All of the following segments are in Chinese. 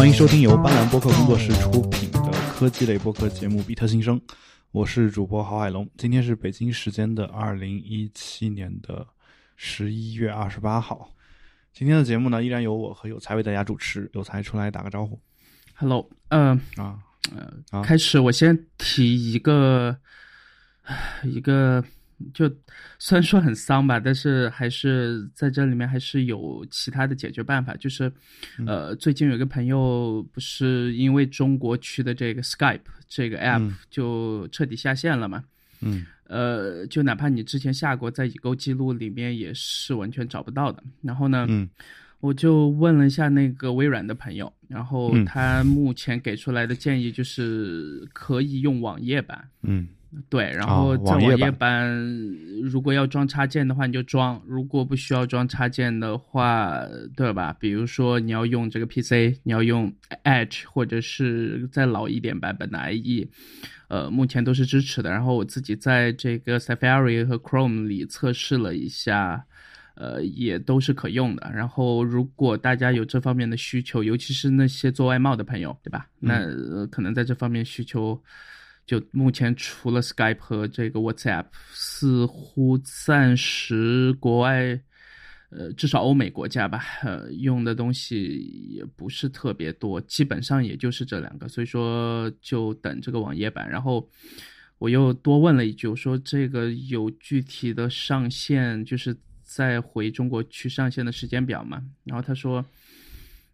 欢迎收听由斑斓播客工作室出品的科技类播客节目《比特新生》，我是主播郝海龙。今天是北京时间的二零一七年的十一月二十八号。今天的节目呢，依然由我和有才为大家主持。有才出来打个招呼。Hello，嗯、啊呃，啊开始我先提一个，唉一个，就虽然说很丧吧，但是还是在这里面还是有其他的解决办法。就是，嗯呃，最近有一个朋友不是因为中国区的这个 Skype 这个 app 嗯就彻底下线了嘛？嗯呃，就哪怕你之前下过，在已购记录里面也是完全找不到的。然后呢，嗯我就问了一下那个微软的朋友，然后嗯他目前给出来的建议就是可以用网页版，嗯对，然后在网页版版如果要装插件的话你就装，如果不需要装插件的话，对吧？比如说你要用这个 PC，你要用 Edge 或者是再老一点版本的 IE，呃，目前都是支持的。然后我自己在这个 Safari 和 Chrome 里测试了一下。呃，也都是可用的。然后，如果大家有这方面的需求，尤其是那些做外贸的朋友，对吧？那、呃、可能在这方面需求，就目前除了 Skype 和这个 WhatsApp，似乎暂时国外，呃，至少欧美国家吧，用的东西也不是特别多，基本上也就是这两个。所以说，就等这个网页版。然后。我又多问了一句，我说这个有具体的上线，就是在回中国去上线的时间表嘛？然后他说，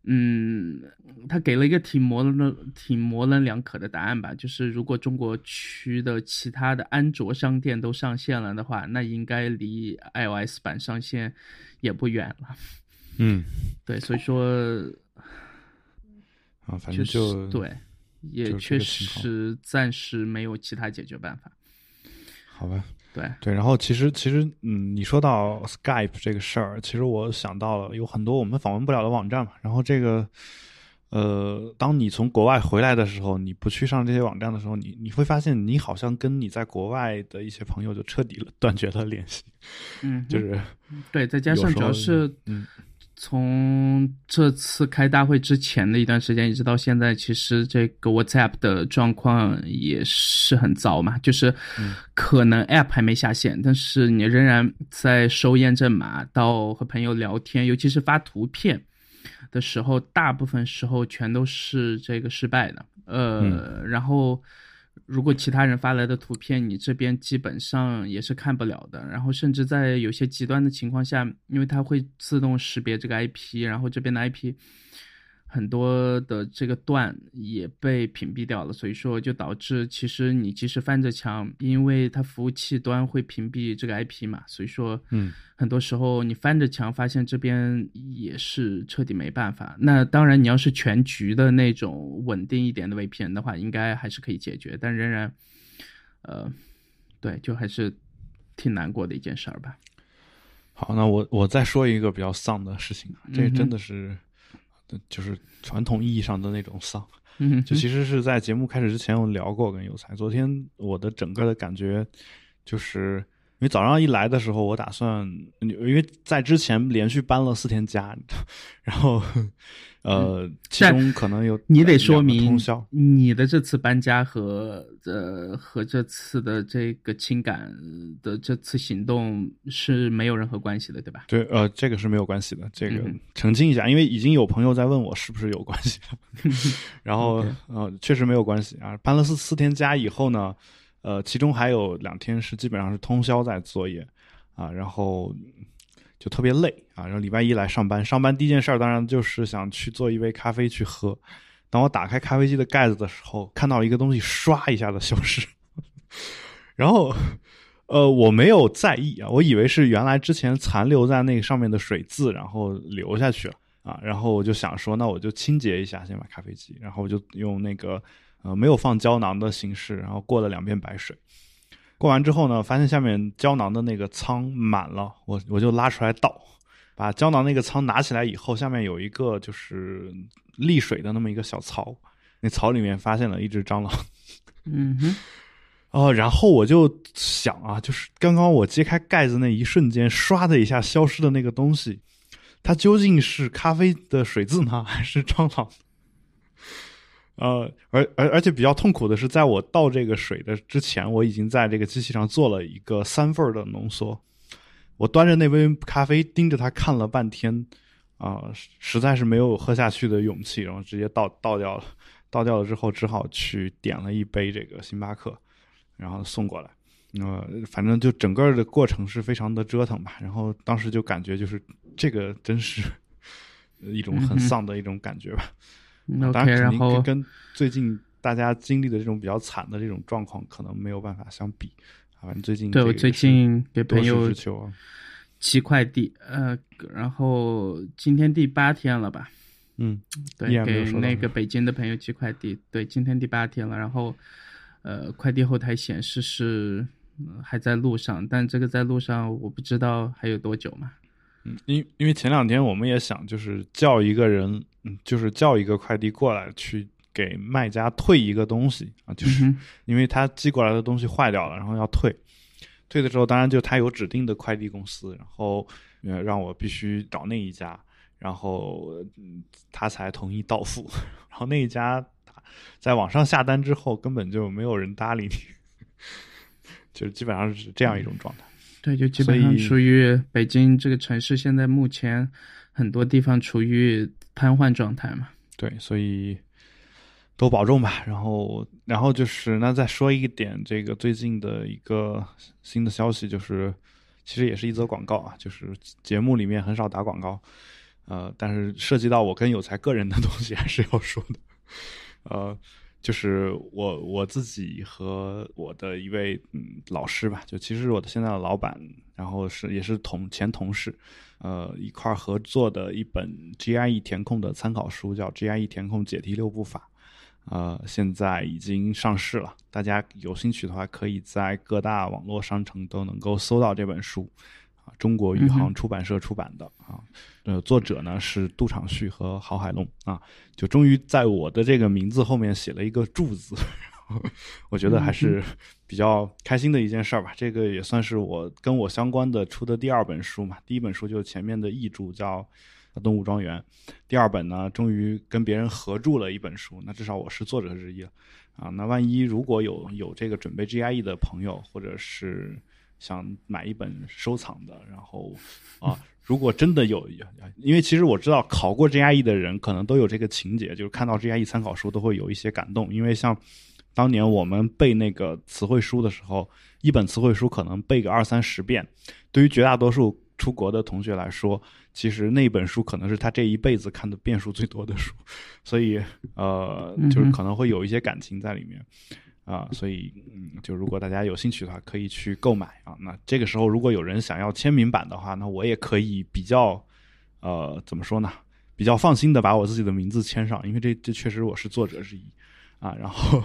嗯，他给了一个挺模棱、挺模棱两可的答案吧，就是如果中国区的其他的安卓商店都上线了的话，那应该离 iOS 版上线也不远了。嗯对，所以说啊，反就是正就对，也确实暂时没有其他解决办法。好吧。对，对，然后其实其实，嗯，你说到 Skype 这个事儿，其实我想到了有很多我们访问不了的网站嘛。然后这个，呃，当你从国外回来的时候，你不去上这些网站的时候，你你会发现你好像跟你在国外的一些朋友就彻底了断绝了联系，嗯，就是对，再加上主要是嗯从这次开大会之前的一段时间，一直到现在，其实这个 WhatsApp 的状况也是很糟嘛，就是可能 App 还没下线，但是你仍然在收验证码到和朋友聊天，尤其是发图片的时候，大部分时候全都是这个失败的。呃，然后如果其他人发来的图片，你这边基本上也是看不了的。然后甚至在有些极端的情况下，因为它会自动识别这个 IP，然后这边的 IP 很多的这个段也被屏蔽掉了，所以说就导致其实你即使翻着墙，因为它服务器端会屏蔽这个 IP 嘛，所以说嗯很多时候你翻着墙发现这边也是彻底没办法。那当然，你要是全局的那种稳定一点的 VPN 的话，应该还是可以解决，但仍然，呃，对，就还是挺难过的一件事儿吧。好，那我我再说一个比较丧的事情啊，这真的是，就是传统意义上的那种丧。嗯，就其实是在节目开始之前，我聊过跟有才。昨天我的整个的感觉就是，因为早上一来的时候，我打算，因为在之前连续搬了四天家，然后呃，其中可能有你得说明通宵。你的这次搬家和呃和这次的这个情感的这次行动是没有任何关系的，对吧？对，呃，这个是没有关系的。这个澄清一下，因为已经有朋友在问我是不是有关系了，然后呃，确实没有关系啊。搬了四四天家以后呢，呃，其中还有两天是基本上是通宵在作业啊，然后就特别累啊。然后礼拜一来上班，上班第一件事儿当然就是想去做一杯咖啡去喝。当我打开咖啡机的盖子的时候，看到一个东西唰一下子消失，然后呃，我没有在意啊，我以为是原来之前残留在那个上面的水渍，然后流下去了啊。然后我就想说，那我就清洁一下，先把咖啡机，然后我就用那个呃没有放胶囊的形式，然后过了两遍白水。过完之后呢，发现下面胶囊的那个仓满了，我我就拉出来倒，把胶囊那个仓拿起来以后，下面有一个就是沥水的那么一个小槽，那槽里面发现了一只蟑螂。嗯哼，哦，然后我就想啊，就是刚刚我揭开盖子那一瞬间，唰的一下消失的那个东西，它究竟是咖啡的水渍呢，还是蟑螂？呃，而而而且比较痛苦的是，在我倒这个水的之前，我已经在这个机器上做了一个三份的浓缩。我端着那杯咖啡，盯着它看了半天，啊，实在是没有喝下去的勇气，然后直接倒倒掉了。倒掉了之后，只好去点了一杯这个星巴克，然后送过来。呃，反正就整个的过程是非常的折腾吧。然后当时就感觉就是这个真是 一种很丧的一种感觉吧。当然肯定跟最近大家经历的这种比较惨的这种状况可能没有办法相比。反正最近对我最近给朋友求寄快递，呃，然后今天第八天了吧？嗯，对，给那个北京的朋友寄快递，对，今天第八天了。然后，呃，快递后台显示是还在路上，但这个在路上我不知道还有多久嘛。嗯，因因为前两天我们也想就是叫一个人，嗯，就是叫一个快递过来去给卖家退一个东西啊，就是因为他寄过来的东西坏掉了，然后要退。退的时候，当然就他有指定的快递公司，然后呃让我必须找那一家。然后他才同意到付，然后那一家在网上下单之后根本就没有人搭理你，就基本上是这样一种状态。对，就基本上处于北京这个城市，现在目前很多地方处于瘫痪状态嘛。对，所以多保重吧。然后，然后就是那再说一点，这个最近的一个新的消息，就是其实也是一则广告啊，就是节目里面很少打广告。呃，但是涉及到我跟有才个人的东西还是要说的，呃，就是我我自己和我的一位嗯老师吧，就其实我的现在的老板，然后是也是同前同事，呃，一块儿合作的一本 GIE 填空的参考书，叫 GIE 填空解题六步法，呃，现在已经上市了，大家有兴趣的话，可以在各大网络商城都能够搜到这本书。中国宇航出版社出版的啊，呃，作者呢是杜长旭和郝海龙啊，就终于在我的这个名字后面写了一个“柱”字，我觉得还是比较开心的一件事儿吧。这个也算是我跟我相关的出的第二本书嘛。第一本书就是前面的译著叫《动物庄园》，第二本呢终于跟别人合著了一本书，那至少我是作者之一了啊。那万一如果有有这个准备 GIE 的朋友，或者是。想买一本收藏的，然后啊，如果真的有，因为其实我知道考过 GRE 的人可能都有这个情节，就是看到 GRE 参考书都会有一些感动。因为像当年我们背那个词汇书的时候，一本词汇书可能背个二三十遍，对于绝大多数出国的同学来说，其实那本书可能是他这一辈子看的遍数最多的书，所以呃，就是可能会有一些感情在里面。啊，所以嗯，就如果大家有兴趣的话，可以去购买啊。那这个时候，如果有人想要签名版的话，那我也可以比较，呃，怎么说呢？比较放心的把我自己的名字签上，因为这这确实我是作者之一啊。然后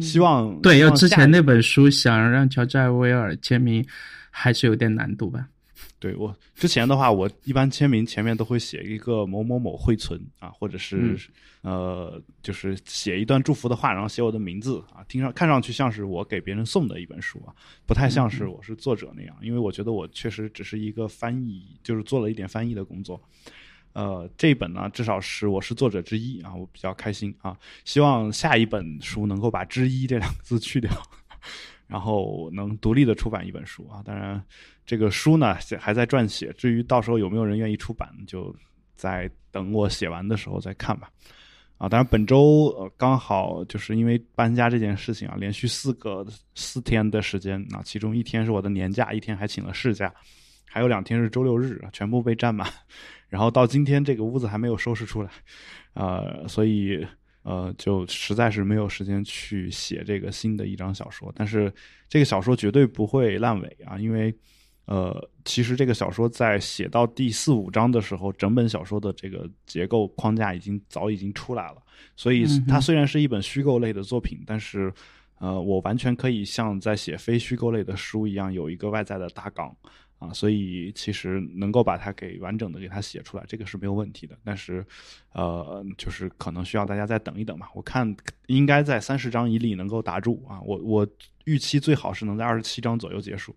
希望对，要之前那本书想让乔治·艾薇尔签名，还是有点难度吧。对我之前的话，我一般签名前面都会写一个某某某惠存啊，或者是呃，就是写一段祝福的话，然后写我的名字啊，听上看上去像是我给别人送的一本书啊，不太像是我是作者那样，因为我觉得我确实只是一个翻译，就是做了一点翻译的工作。呃，这一本呢，至少是我是作者之一啊，我比较开心啊，希望下一本书能够把“之一”这两个字去掉。然后能独立的出版一本书啊，当然这个书呢还在撰写，至于到时候有没有人愿意出版，就在等我写完的时候再看吧。啊，当然本周呃刚好就是因为搬家这件事情啊，连续四个四天的时间啊，其中一天是我的年假，一天还请了事假，还有两天是周六日，全部被占满。然后到今天这个屋子还没有收拾出来，呃，所以。呃，就实在是没有时间去写这个新的一章小说，但是这个小说绝对不会烂尾啊，因为，呃，其实这个小说在写到第四五章的时候，整本小说的这个结构框架已经早已经出来了，所以它虽然是一本虚构类的作品，但是，呃，我完全可以像在写非虚构类的书一样，有一个外在的大纲。啊，所以其实能够把它给完整的给它写出来，这个是没有问题的。但是，呃，就是可能需要大家再等一等吧。我看应该在三十章以里能够打住啊。我我预期最好是能在二十七章左右结束，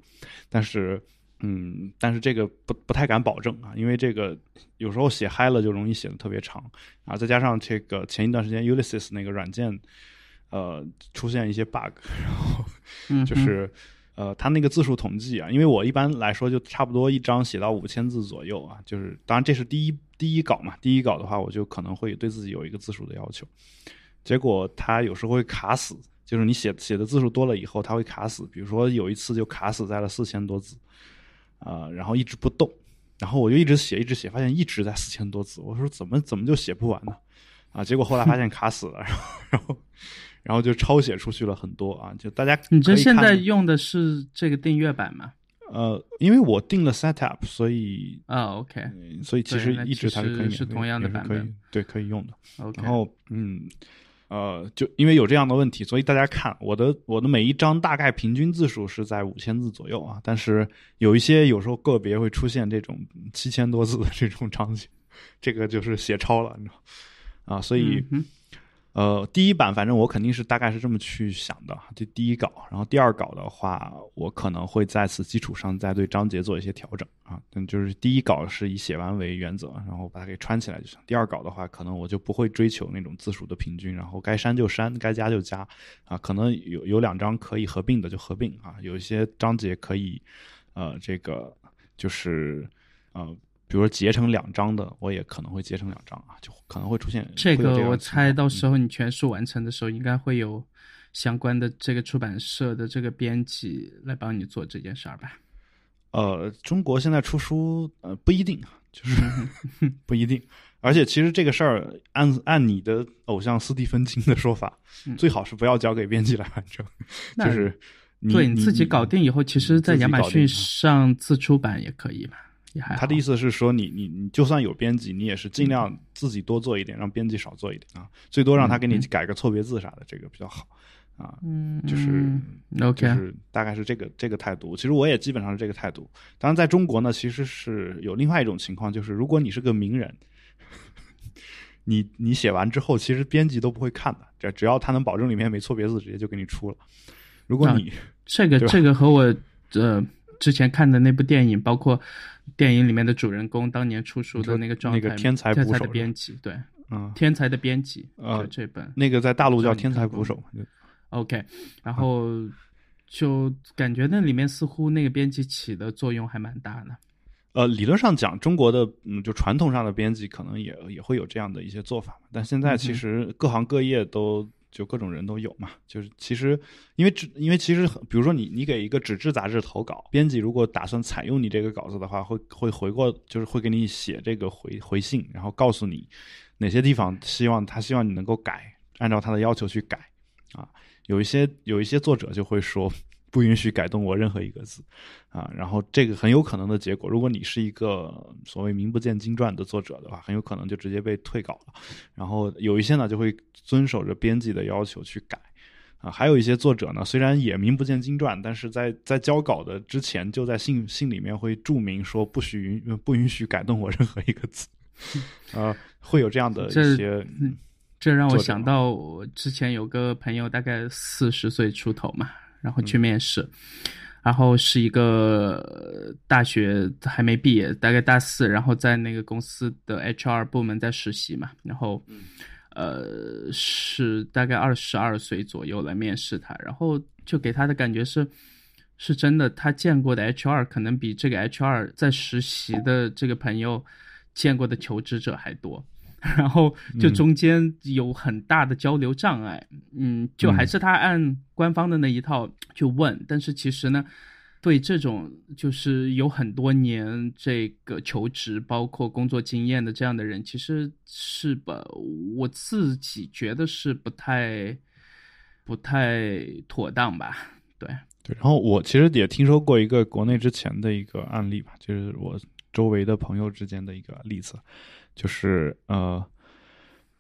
但是嗯，但是这个不不太敢保证啊，因为这个有时候写嗨了就容易写的特别长啊，再加上这个前一段时间 Ulysses 那个软件，呃，出现一些 bug，然后嗯，就是呃，它那个字数统计啊，因为我一般来说就差不多一章写到五千字左右啊，就是当然这是第一第一稿嘛，第一稿的话我就可能会对自己有一个字数的要求，结果它有时候会卡死，就是你写写的字数多了以后它会卡死，比如说有一次就卡死在了四千多字。啊、然后一直不动，然后我就一直写，一直写，发现一直在四千多字。我说怎么怎么就写不完呢？啊，结果后来发现卡死了，然后然后然后就抄写出去了很多啊，就大家你这现在用的是这个订阅版吗？呃，因为我定了 setup，所以啊，OK 呃所以其实一直它是可以是同样的版本对可以用的。OK，然后嗯呃，就因为有这样的问题，所以大家看我的我的每一章大概平均字数是在五千字左右啊，但是有一些有时候个别会出现这种七千多字的这种场景，这个就是写超了，你知道啊，所以。呃，第一版反正我肯定是大概是这么去想的，这第一稿，然后第二稿的话，我可能会在此基础上再对章节做一些调整啊。嗯，就是第一稿是以写完为原则，然后把它给穿起来就行。第二稿的话，可能我就不会追求那种字数的平均，然后该删就删，该加就加啊。可能有有两章可以合并的就合并啊，有一些章节可以，呃，这个就是呃。比如说截成两张的，我也可能会截成两张啊，就可能会出现这个我猜到时嗯候你全书完成的时候，应该会有相关的这个出版社的这个编辑来帮你做这件事儿吧？呃，中国现在出书呃不一定啊，就是 不一定。而且其实这个事儿，按按你的偶像斯蒂芬金的说法，嗯最好是不要交给编辑来完成，就是你对你自己搞。定以后，其实，在亚马逊上自出版也可以嘛，也还好。他的意思是说你，你你就算有编辑，你也是尽嗯量自己多做一点，让编辑少做一点啊，最多让他给你嗯改个错别字啥的，这个比较好啊。嗯，就是嗯 OK，就是大概是这个这个态度。其实我也基本上是这个态度。当然，在中国呢，其实是有另外一种情况，就是如果你是个名人，你你写完之后，其实编辑都不会看的，只只要他能保证里面没错别字，直接就给你出了。如果啊你、这个这个和我呃之前看的那部电影，包括电影里面的主人公当年出书的那个状态，那个天才捕天才的手编辑，对，嗯，天才的编辑，呃这本那个在大陆叫天才看过吗捕手，OK，然后就感觉那里面似乎那个编辑起的作用还蛮大的。呃，理论上讲，中国的嗯，就传统上的编辑可能也也会有这样的一些做法嘛。但现在其实各行各业都就各种人都有嘛。就是其实因为纸，因为其实比如说你你给一个纸质杂志投稿，编辑如果打算采用你这个稿子的话，会会回过就是会给你写这个回回信，然后告诉你哪些地方希望他希望你能够改，按照他的要求去改啊。有一些有一些作者就会说。不允许改动我任何一个字，啊，然后这个很有可能的结果，如果你是一个所谓名不见经传的作者的话，很有可能就直接被退稿了。然后有一些呢就会遵守着编辑的要求去改，啊，还有一些作者呢虽然也名不见经传，但是在在交稿的之前就在信信里面会注明说不许允不允许改动我任何一个字，啊，会有这样的一些这让我想到，我之前有个朋友，大概四十岁出头嘛，然后去面试，然后是一个呃大学还没毕业，大概大四，然后在那个公司的 HR 部门在实习嘛，然后，呃，是大概二十二岁左右来面试他，然后就给他的感觉是。是真的，他见过的 HR 可能比这个 HR 在实习的这个朋友见过的求职者还多。然后就中间有很大的交流障碍，嗯，就还是他按官方的那一套去问，但是其实呢，对这种就是有很多年这个求职包括工作经验的这样的人，其实是吧，我自己觉得是不太不太妥当吧，对，对，然后我其实也听说过一个国内之前的一个案例吧，就是我周围的朋友之间的一个例子，就是呃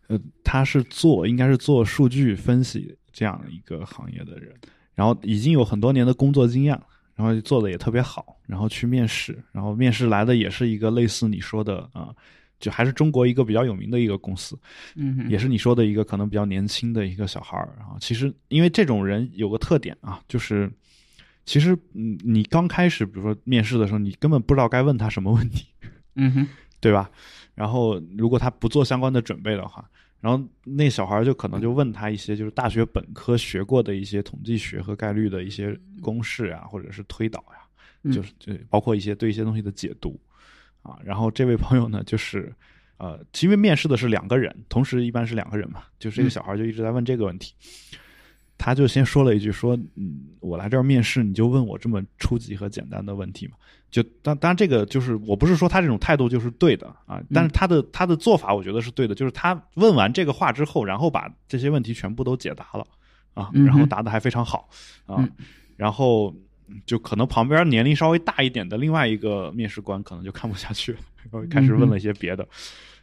呃，他是做应该是做数据分析这样一个行业的人，然后已经有很多年的工作经验，然后做的也特别好，然后去面试，然后面试来的也是一个类似你说的啊、就还是中国一个比较有名的一个公司，嗯哼，也是你说的一个可能比较年轻的一个小孩儿。然后其实因为这种人有个特点啊，就是其实，嗯，你刚开始，比如说面试的时候，你根本不知道该问他什么问题，嗯哼，对吧？然后，如果他不做相关的准备的话，然后那小孩就可能就问他一些就是大学本科学过的一些统计学和概率的一些公式啊，或者是推导呀，就是就包括一些对一些东西的解读啊。然后这位朋友呢，就是呃，因为面试的是两个人，同时一般是两个人嘛，就是这个小孩就一直在问这个问题。他就先说了一句：“说，嗯，我来这儿面试，你就问我这么初级和简单的问题嘛？就当当然，这个就是我不是说他这种态度就是对的啊，但是他的他的做法，我觉得是对的。就是他问完这个话之后，然后把这些问题全部都解答了啊，然后答的还非常好啊，然后就可能旁边年龄稍微大一点的另外一个面试官可能就看不下去了，开始问了一些别的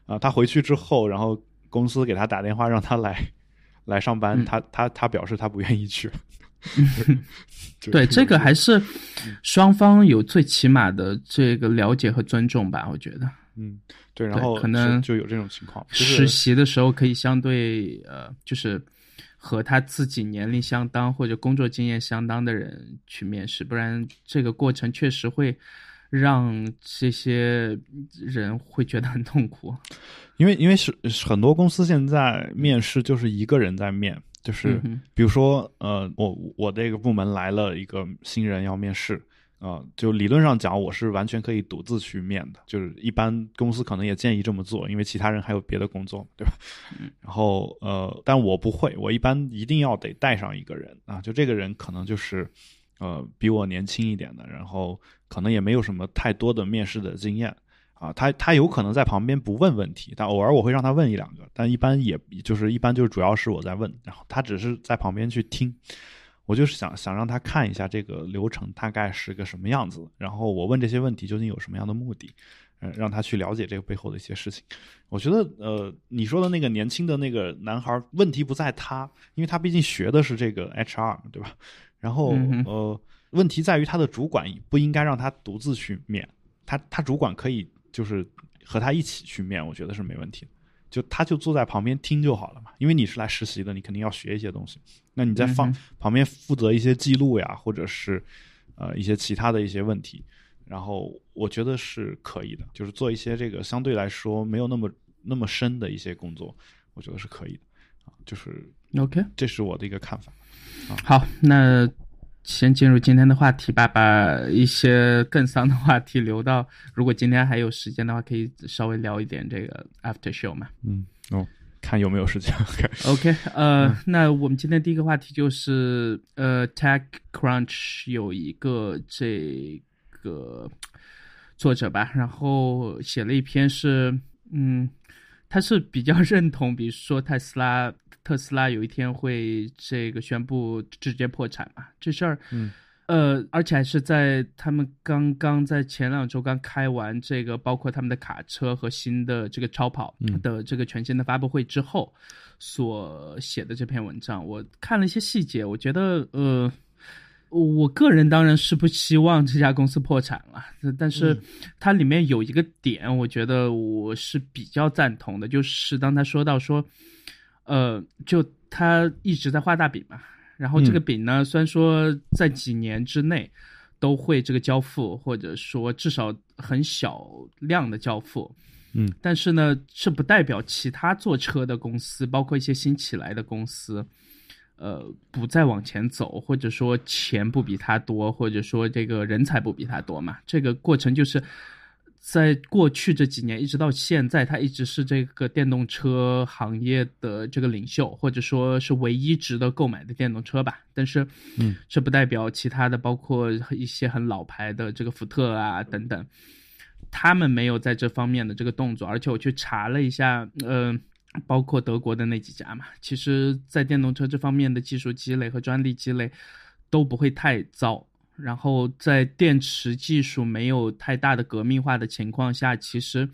啊。他回去之后，然后公司给他打电话让他来。”来上班，他他他表示他不愿意去。对，这个还是双方有最起码的这个了解和尊重吧，我觉得。嗯，对，然后可能就有这种情况。实习的时候可以相对呃，就是和他自己年龄相当或者工作经验相当的人去面试，不然这个过程确实会。让这些人会觉得很痛苦，因为因为是很多公司现在面试就是一个人在面，就是比如说呃，我我这个部门来了一个新人要面试啊，就理论上讲我是完全可以独自去面的，就是一般公司可能也建议这么做，因为其他人还有别的工作，对吧？然后呃，但我不会，我一般一定要得带上一个人啊，就这个人可能就是呃比我年轻一点的，然后。可能也没有什么太多的面试的经验啊，他他有可能在旁边不问问题，但偶尔我会让他问一两个，但一般也就是一般就是主要是我在问，然后他只是在旁边去听，我就是想想让他看一下这个流程大概是个什么样子，然后我问这些问题究竟有什么样的目的，嗯，让他去了解这个背后的一些事情。我觉得呃，你说的那个年轻的那个男孩，问题不在他，因为他毕竟学的是这个 HR，对吧？然后呃。问题在于他的主管不应该让他独自去面，他他主管可以就是和他一起去面，我觉得是没问题的。就他就坐在旁边听就好了嘛，因为你是来实习的，你肯定要学一些东西。那你在放旁边负责一些记录呀，或者是呃一些其他的一些问题，然后我觉得是可以的，就是做一些这个相对来说没有那么那么深的一些工作，我觉得是可以的啊。就是 OK，这是我的一个看法。好，那。先进入今天的话题吧，把一些更丧的话题留到，如果今天还有时间的话，可以稍微聊一点这个 after show 嘛。嗯，哦，看有没有时间。OK，呃，那我们今天第一个话题就是，呃，Tech Crunch 有一个这个作者吧，然后写了一篇是，嗯，他是比较认同，比如说特斯拉。特斯拉有一天会这个宣布直接破产嘛？这事儿，嗯，呃，而且还是在他们刚刚在前两周刚开完这个，包括他们的卡车和新的这个超跑的这个全新的发布会之后所写的这篇文章。我看了一些细节，我觉得，呃，我个人当然是不希望这家公司破产了，但是它里面有一个点，我觉得我是比较赞同的，就是当他说到说。呃，就他一直在画大饼嘛，然后这个饼呢，虽然说在几年之内都会这个交付，或者说至少很小量的交付，嗯，但是呢，这不代表其他做车的公司，包括一些新起来的公司，呃，不再往前走，或者说钱不比他多，或者说这个人才不比他多嘛，这个过程就是。在过去这几年，一直到现在，它一直是这个电动车行业的这个领袖，或者说是唯一值得购买的电动车吧。但是，嗯，这不代表其他的，包括一些很老牌的这个福特啊等等，他们没有在这方面的这个动作。而且我去查了一下，呃，包括德国的那几家嘛，其实在电动车这方面的技术积累和专利积累都不会太糟。然后在电池技术没有太大的革命化的情况下，其实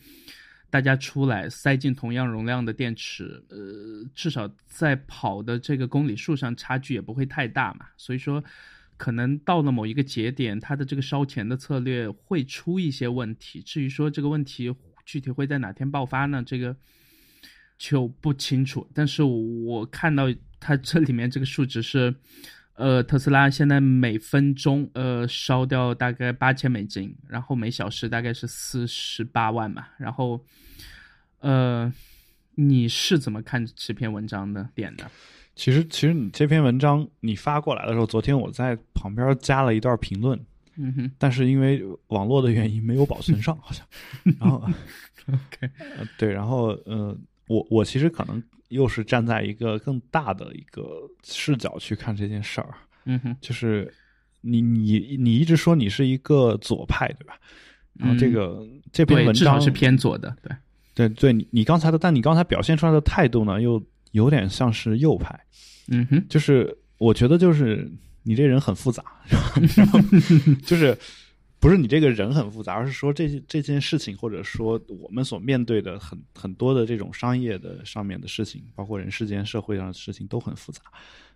大家出来塞进同样容量的电池，呃，至少在跑的这个公里数上差距也不会太大嘛。所以说，可能到了某一个节点，它的这个烧钱的策略会出一些问题。至于说这个问题具体会在哪天爆发呢？这个就不清楚。但是我看到它这里面这个数值是。呃，特斯拉现在每分钟呃烧掉大概八千美金，然后每小时大概是四十八万嘛。然后，呃，你是怎么看这篇文章的点的？其实，其实你这篇文章你发过来的时候，昨天我在旁边加了一段评论，嗯哼但是因为网络的原因没有保存上，好像。然后，，OK，呃对，然后呃，我我其实可能又是站在一个更大的一个视角去看这件事儿，嗯哼，就是你你你一直说你是一个左派，对吧？然后这个、这篇文章是偏左的，对，对对，你你刚才的，但你刚才表现出来的态度呢，又有点像是右派，嗯哼，就是我觉得就是你这人很复杂，然后就是不是你这个人很复杂，而是说这这件事情，或者说我们所面对的很很多的这种商业的上面的事情，包括人世间、社会上的事情都很复杂。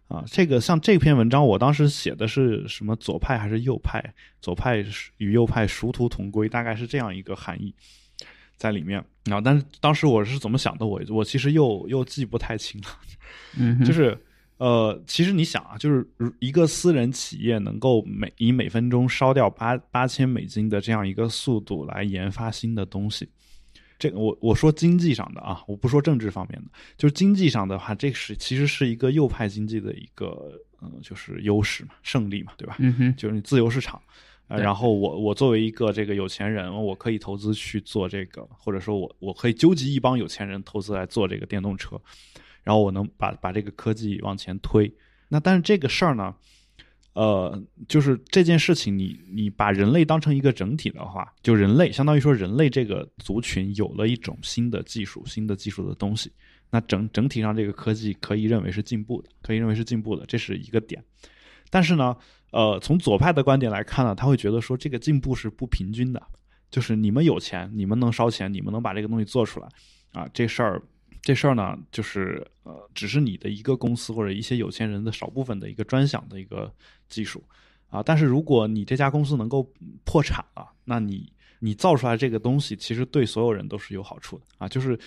啊，这个像这篇文章，我当时写的是什么左派还是右派？左派与右派殊途同归，大概是这样一个含义在里面啊。但是当时我是怎么想的，我我其实又又记不太清了。嗯，就是呃，其实你想啊，就是如一个私人企业能够每以每分钟烧掉八八千美金的这样一个速度来研发新的东西，这个我我说经济上的啊，我不说政治方面的，就是经济上的话，这是其实是一个右派经济的一个呃，就是优势嘛，胜利嘛，对吧？嗯哼，就是你自由市场。呃，然后我我作为一个这个有钱人，我可以投资去做这个，或者说我我可以纠集一帮有钱人投资来做这个电动车，然后我能把把这个科技往前推。那但是这个事儿呢，呃，就是这件事情你，你把人类当成一个整体的话，就人类相当于说人类这个族群有了一种新的技术、新的技术的东西，那整整体上这个科技可以认为是进步的，可以认为是进步的，这是一个点。但是呢，呃，从左派的观点来看呢，他会觉得说这个进步是不平均的，就是你们有钱，你们能烧钱，你们能把这个东西做出来，啊，这事儿。这事儿呢，就是呃，只是你的一个公司或者一些有钱人的少部分的一个专享的一个技术啊。但是如果你这家公司能够破产了，那你你造出来这个东西，其实对所有人都是有好处的啊。就是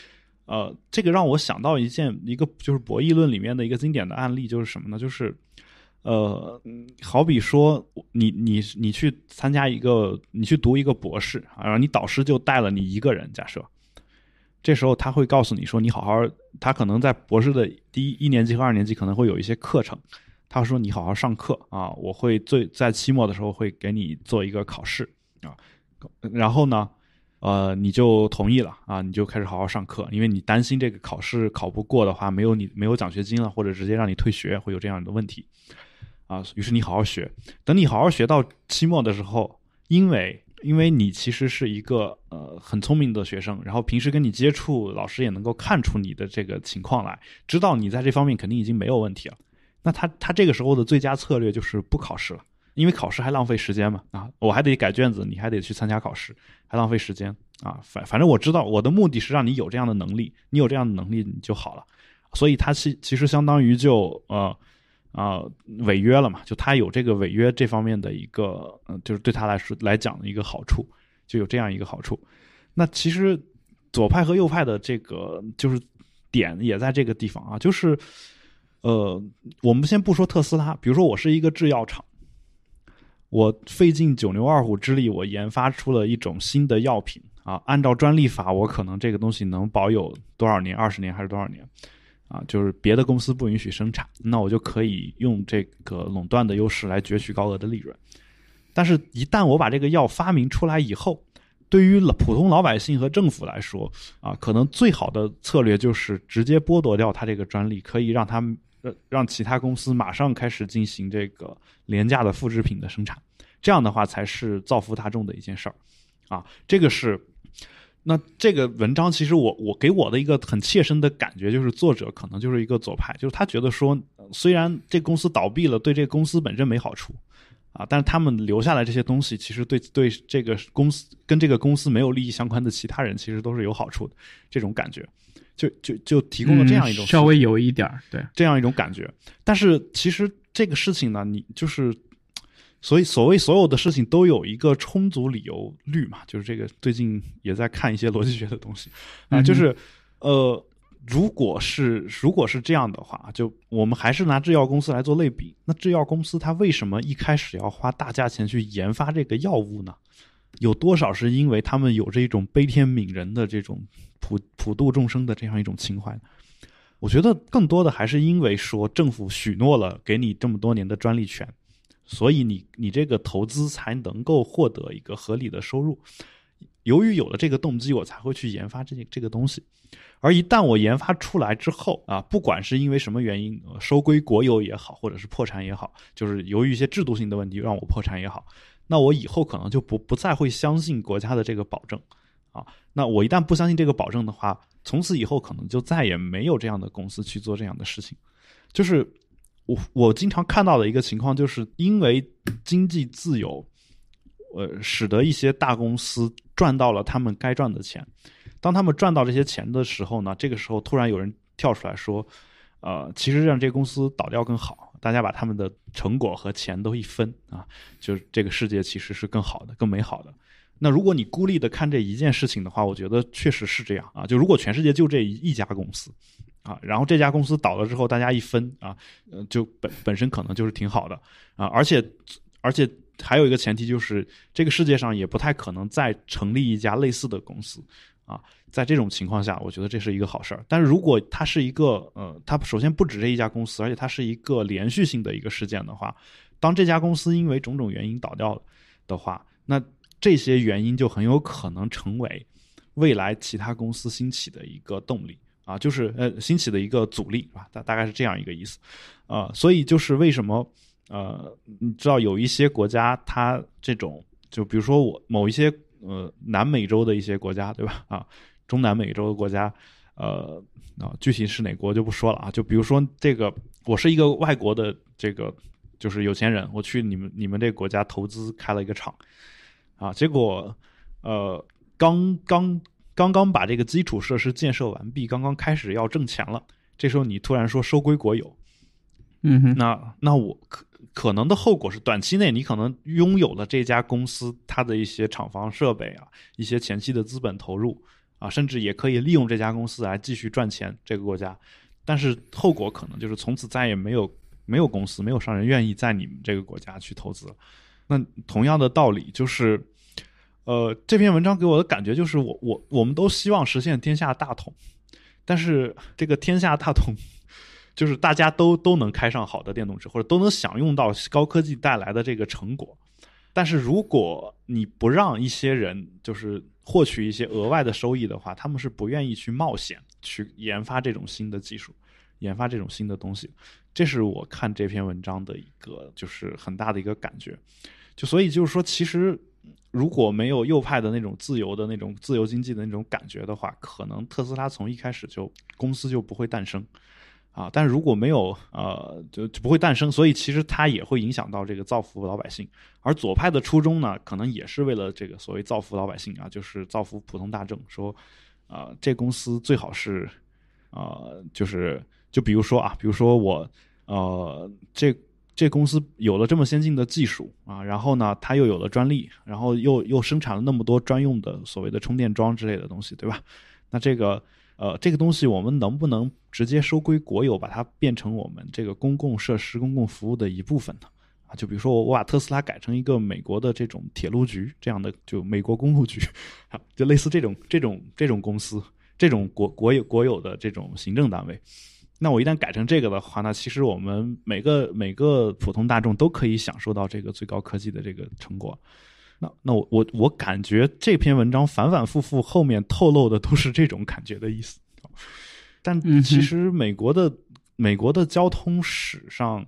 呃，这个让我想到一件一个就是博弈论里面的一个经典的案例，就是什么呢？就是呃，好比说你你你去参加一个，你去读一个博士啊，然后你导师就带了你一个人，假设。这时候他会告诉你说：“你好好，他可能在博士的第一一年级和二年级可能会有一些课程，他说你好好上课啊，我会最在期末的时候会给你做一个考试啊，然后呢，呃，你就同意了啊，你就开始好好上课，因为你担心这个考试考不过的话，没有你没有奖学金了，或者直接让你退学，会有这样的问题。啊，于是你好好学，等你好好学到期末的时候，因为因为你其实是一个呃很聪明的学生，然后平时跟你接触，老师也能够看出你的这个情况来，知道你在这方面肯定已经没有问题了。那他他这个时候的最佳策略就是不考试了，因为考试还浪费时间嘛啊，我还得改卷子，你还得去参加考试，还浪费时间啊。反反正我知道我的目的是让你有这样的能力，你有这样的能力你就好了。所以他其其实相当于就呃。啊、违约了嘛？就他有这个违约这方面的一个，嗯、就是对他来说来讲的一个好处，就有这样一个好处。那其实左派和右派的这个就是点也在这个地方啊，就是呃，我们先不说特斯拉，比如说我是一个制药厂，我费尽九牛二虎之力，我研发出了一种新的药品啊，按照专利法，我可能这个东西能保有多少年，二十年还是多少年？啊，就是别的公司不允许生产，那我就可以用这个垄断的优势来攫取高额的利润。但是，一旦我把这个药发明出来以后，对于普通老百姓和政府来说，啊，可能最好的策略就是直接剥夺掉它这个专利，可以让他们呃让其他公司马上开始进行这个廉价的复制品的生产，这样的话才是造福大众的一件事儿。啊，这个是。那这个文章其实我我给我的一个很切身的感觉就是，作者可能就是一个左派，就是他觉得说，虽然这公司倒闭了，对这个公司本身没好处，啊，但是他们留下来这些东西，其实对对这个公司跟这个公司没有利益相关的其他人，其实都是有好处的。这种感觉，就就就提供了这样一种、嗯、稍微有一点儿对这样一种感觉。但是其实这个事情呢，你就是。所以，所谓所有的事情都有一个充足理由率嘛，就是这个最近也在看一些逻辑学的东西啊，就是呃，如果是如果是这样的话，就我们还是拿制药公司来做类比，那制药公司它为什么一开始要花大价钱去研发这个药物呢？有多少是因为他们有这种悲天悯人的这种普普度众生的这样一种情怀呢？我觉得更多的还是因为说政府许诺了给你这么多年的专利权，所以你你这个投资才能够获得一个合理的收入。由于有了这个动机，我才会去研发这这个东西。而一旦我研发出来之后啊，不管是因为什么原因收归国有也好，或者是破产也好，就是由于一些制度性的问题让我破产也好，那我以后可能就不不再会相信国家的这个保证啊。那我一旦不相信这个保证的话，从此以后可能就再也没有这样的公司去做这样的事情。就是我我经常看到的一个情况，就是因为经济自由，呃，使得一些大公司赚到了他们该赚的钱。当他们赚到这些钱的时候呢，这个时候突然有人跳出来说：“呃，其实让这公司倒掉更好，大家把他们的成果和钱都一分啊，就是这个世界其实是更好的、更美好的。”那如果你孤立的看这一件事情的话，我觉得确实是这样啊。就如果全世界就这一家公司啊，然后这家公司倒了之后，大家一分啊，呃，就本本身可能就是挺好的啊。而且而且还有一个前提就是，这个世界上也不太可能再成立一家类似的公司。啊，在这种情况下，我觉得这是一个好事儿。但是如果它是一个呃，它首先不止这一家公司，而且它是一个连续性的一个事件的话，当这家公司因为种种原因倒掉的话，那这些原因就很有可能成为未来其他公司兴起的一个动力啊，就是呃兴起的一个阻力啊，大大概是这样一个意思啊。所以就是为什么呃，你知道有一些国家它这种，就比如说我某一些。呃，南美洲的一些国家，对吧？啊，中南美洲的国家，呃，啊，具体是哪国就不说了啊。就比如说这个，我是一个外国的这个，就是有钱人，我去你们你们这个国家投资开了一个厂，啊，结果，呃，刚刚刚刚把这个基础设施建设完毕，刚刚开始要挣钱了，这时候你突然说收归国有，嗯哼，那那我可。可能的后果是，短期内你可能拥有了这家公司它的一些厂房设备啊，一些前期的资本投入啊，甚至也可以利用这家公司来继续赚钱。这个国家，但是后果可能就是从此再也没有没有公司、没有商人愿意在你们这个国家去投资。那同样的道理就是，呃，这篇文章给我的感觉就是，我我我们都希望实现天下大同，但是这个天下大同。就是大家都都能开上好的电动车，或者都能享用到高科技带来的这个成果。但是如果你不让一些人就是获取一些额外的收益的话，他们是不愿意去冒险去研发这种新的技术，研发这种新的东西。这是我看这篇文章的一个就是很大的一个感觉。就所以就是说，其实如果没有右派的那种自由的那种自由经济的那种感觉的话，可能特斯拉从一开始就公司就不会诞生。啊，但如果没有呃，就就不会诞生，所以其实它也会影响到这个造福老百姓。而左派的初衷呢，可能也是为了这个所谓造福老百姓啊，就是造福普通大众。说，啊，这公司最好是，呃，就是就比如说啊，比如说我，呃，这这公司有了这么先进的技术啊，然后呢，它又有了专利，然后又又生产了那么多专用的所谓的充电桩之类的东西，对吧？那这个。呃，这个东西我们能不能直接收归国有，把它变成我们这个公共设施、公共服务的一部分呢？啊，就比如说我我把特斯拉改成一个美国的这种铁路局这样的，就美国公路局，啊，就类似这种这种这种公司，这种国国有国有的这种行政单位。那我一旦改成这个的话，那其实我们每个每个普通大众都可以享受到这个最高科技的这个成果。那那我我我感觉这篇文章反反复复后面透露的都是这种感觉的意思，但其实美国的美国的交通史上，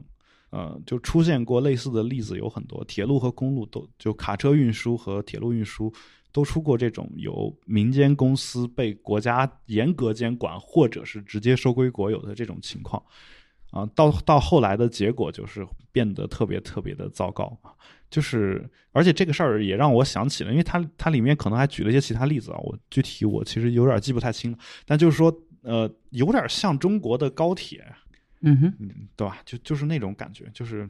呃，就出现过类似的例子有很多，铁路和公路都就卡车运输和铁路运输都出过这种由民间公司被国家严格监管或者是直接收归国有的这种情况。啊，到到后来的结果就是变得特别特别的糟糕啊！就是而且这个事儿也让我想起了，因为它它里面可能还举了一些其他例子啊，我具体我其实有点记不太清了。但就是说，呃，有点像中国的高铁，嗯哼，对吧？就就是那种感觉，就是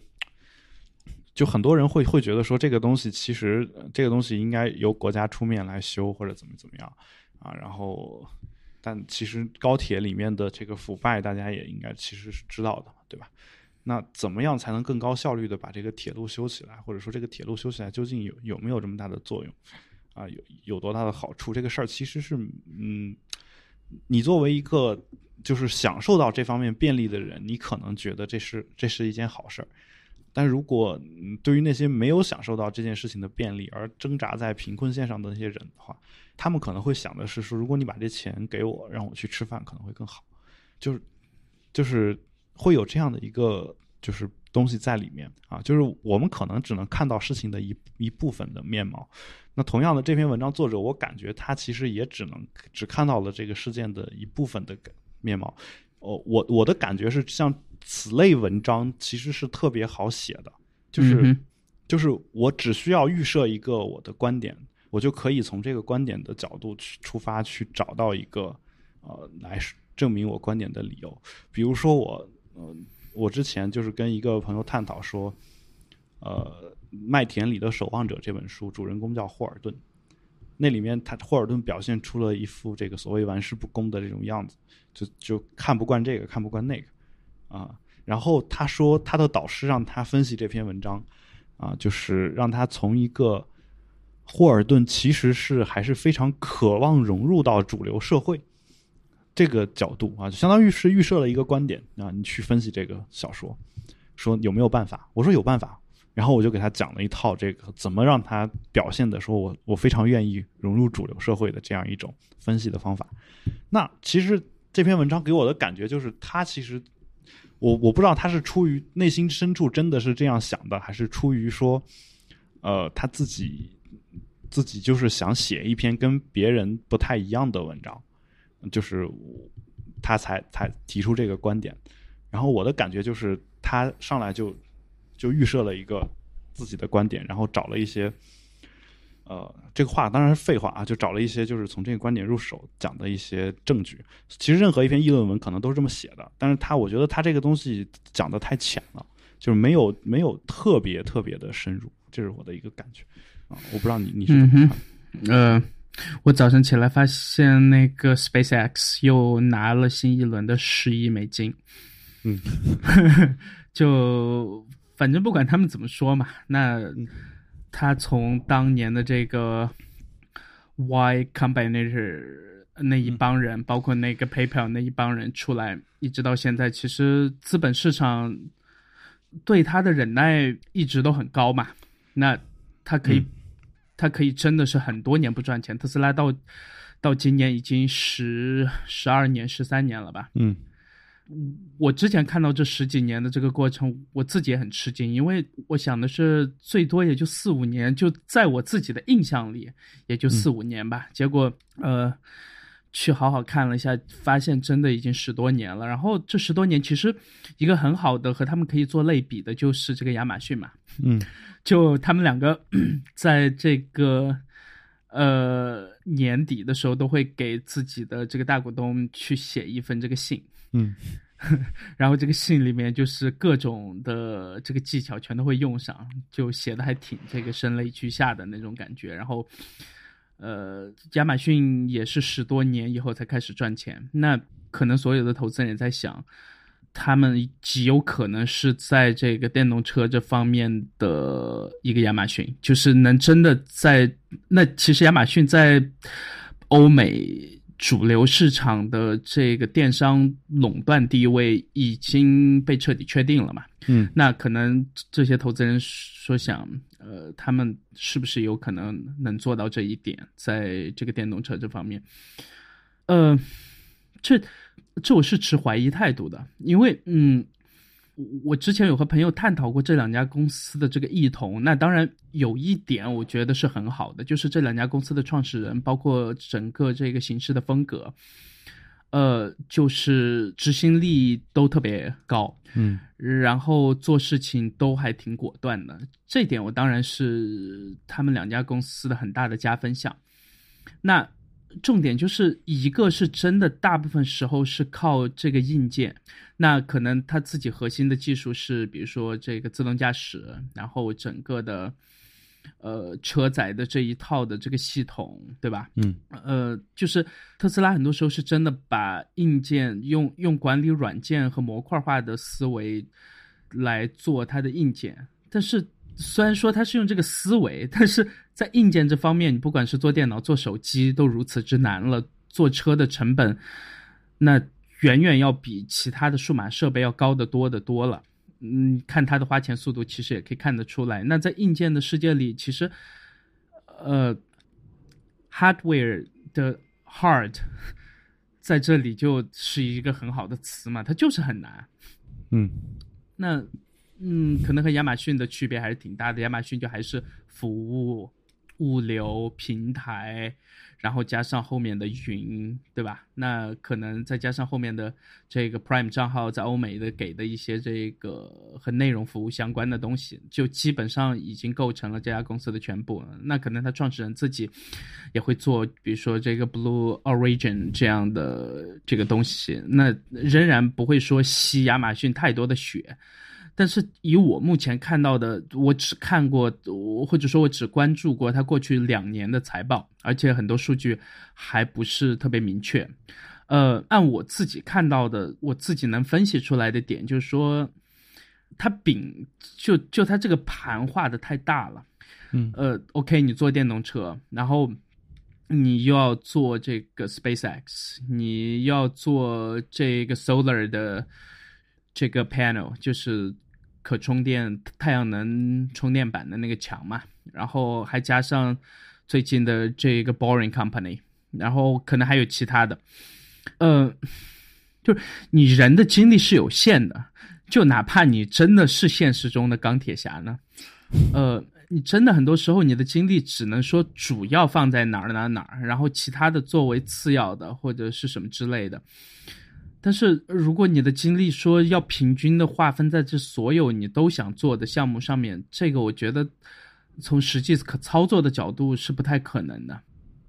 就很多人会会觉得说，这个东西其实这个东西应该由国家出面来修或者怎么怎么样啊，然后但其实高铁里面的这个腐败，大家也应该其实是知道的，对吧？那怎么样才能更高效率的把这个铁路修起来？或者说这个铁路修起来究竟有有没有这么大的作用？啊，有有多大的好处？这个事儿其实是，嗯，你作为一个就是享受到这方面便利的人，你可能觉得这是这是一件好事儿。但如果对于那些没有享受到这件事情的便利而挣扎在贫困线上的那些人的话，他们可能会想的是说，如果你把这钱给我，让我去吃饭，可能会更好。就是就是会有这样的一个就是东西在里面啊，就是我们可能只能看到事情的一一部分的面貌。那同样的，这篇文章作者，我感觉他其实也只能只看到了这个事件的一部分的面貌。哦，我我的感觉是像。此类文章其实是特别好写的，就是就是我只需要预设一个我的观点，我就可以从这个观点的角度去出发，去找到一个呃来证明我观点的理由。比如说我呃我之前就是跟一个朋友探讨说，呃《麦田里的守望者》这本书主人公叫霍尔顿，那里面他霍尔顿表现出了一副这个所谓玩世不恭的这种样子，就就看不惯这个，看不惯那个。啊，然后他说他的导师让他分析这篇文章，啊，就是让他从一个霍尔顿其实是还是非常渴望融入到主流社会这个角度啊，就相当于是预设了一个观点啊，你去分析这个小说，说有没有办法？我说有办法，然后我就给他讲了一套这个怎么让他表现的，说我我非常愿意融入主流社会的这样一种分析的方法。那其实这篇文章给我的感觉就是他其实。我我不知道他是出于内心深处真的是这样想的，还是出于说，呃，他自己自己就是想写一篇跟别人不太一样的文章，就是他才才提出这个观点。然后我的感觉就是他上来就就预设了一个自己的观点，然后找了一些。呃，这个话当然是废话啊，就找了一些就是从这个观点入手讲的一些证据。其实任何一篇议论文可能都是这么写的，但是他我觉得他这个东西讲的太浅了，就是没有没有特别特别的深入，这是我的一个感觉啊。我不知道你你是怎么看？呃，我早上起来发现那个 SpaceX 又拿了新一轮的十亿美金，嗯，就反正不管他们怎么说嘛，那。他从当年的这个 Y Combinator 那一帮人，包括那个 PayPal 那一帮人出来，一直到现在，其实资本市场对他的忍耐一直都很高嘛。那他可以，他可以真的是很多年不赚钱。特斯拉到到今年已经十十二年、十三年了吧？嗯。我之前看到这十几年的这个过程，我自己也很吃惊，因为我想的是最多也就四五年，就在我自己的印象里也就四五年吧。结果呃，去好好看了一下，发现真的已经十多年了。然后这十多年其实一个很好的和他们可以做类比的就是这个亚马逊嘛，嗯，就他们两个 在这个呃年底的时候都会给自己的这个大股东去写一份这个信。嗯，然后这个信里面就是各种的这个技巧全都会用上，就写的还挺这个声泪俱下的那种感觉。然后，呃，亚马逊也是十多年以后才开始赚钱，那可能所有的投资人也在想，他们极有可能是在这个电动车这方面的一个亚马逊，就是能真的在那其实亚马逊在欧美。主流市场的这个电商垄断地位已经被彻底确定了嘛？嗯，那可能这些投资人说想，呃，他们是不是有可能能做到这一点，在这个电动车这方面？呃，这这我是持怀疑态度的，因为嗯。我之前有和朋友探讨过这两家公司的这个异同，那当然有一点我觉得是很好的，就是这两家公司的创始人，包括整个这个形式的风格，呃，就是执行力都特别高，嗯，然后做事情都还挺果断的，这点我当然是他们两家公司的很大的加分项。那。重点就是一个是真的，大部分时候是靠这个硬件，那可能他自己核心的技术是，比如说这个自动驾驶，然后整个的，呃车载的这一套的这个系统，对吧？嗯呃，就是特斯拉很多时候是真的把硬件用用管理软件和模块化的思维来做它的硬件，但是虽然说它是用这个思维，但是在硬件这方面，你不管是做电脑、做手机都如此之难了，做车的成本那远远要比其他的数码设备要高得多得多了。嗯，看它的花钱速度，其实也可以看得出来。那在硬件的世界里，其实呃，hardware 的 hard 在这里就是一个很好的词嘛，它就是很难。嗯那嗯，可能和亚马逊的区别还是挺大的。亚马逊就还是服务、物流平台，然后加上后面的云，对吧？那可能再加上后面的这个 Prime 账号在欧美的给的一些这个和内容服务相关的东西，就基本上已经构成了这家公司的全部。那可能他创始人自己也会做，比如说这个 Blue Origin 这样的这个东西，那仍然不会说吸亚马逊太多的血。但是以我目前看到的，我只看过，我或者说我只关注过它过去两年的财报，而且很多数据还不是特别明确。呃，按我自己看到的，我自己能分析出来的点，就是说，它饼就就它这个盘画的太大了。嗯呃，OK，你做电动车，然后你又要做这个 SpaceX，你要做这个 Solar 的这个 panel，就是可充电太阳能充电板的那个墙嘛，然后还加上最近的这一个 Boring Company，然后可能还有其他的，呃，就是你人的精力是有限的，就哪怕你真的是现实中的钢铁侠呢，呃，你真的很多时候你的精力只能说主要放在哪儿哪儿哪儿，然后其他的作为次要的或者是什么之类的。但是如果你的精力说要平均的划分在这所有你都想做的项目上面，这个我觉得从实际可操作的角度是不太可能的。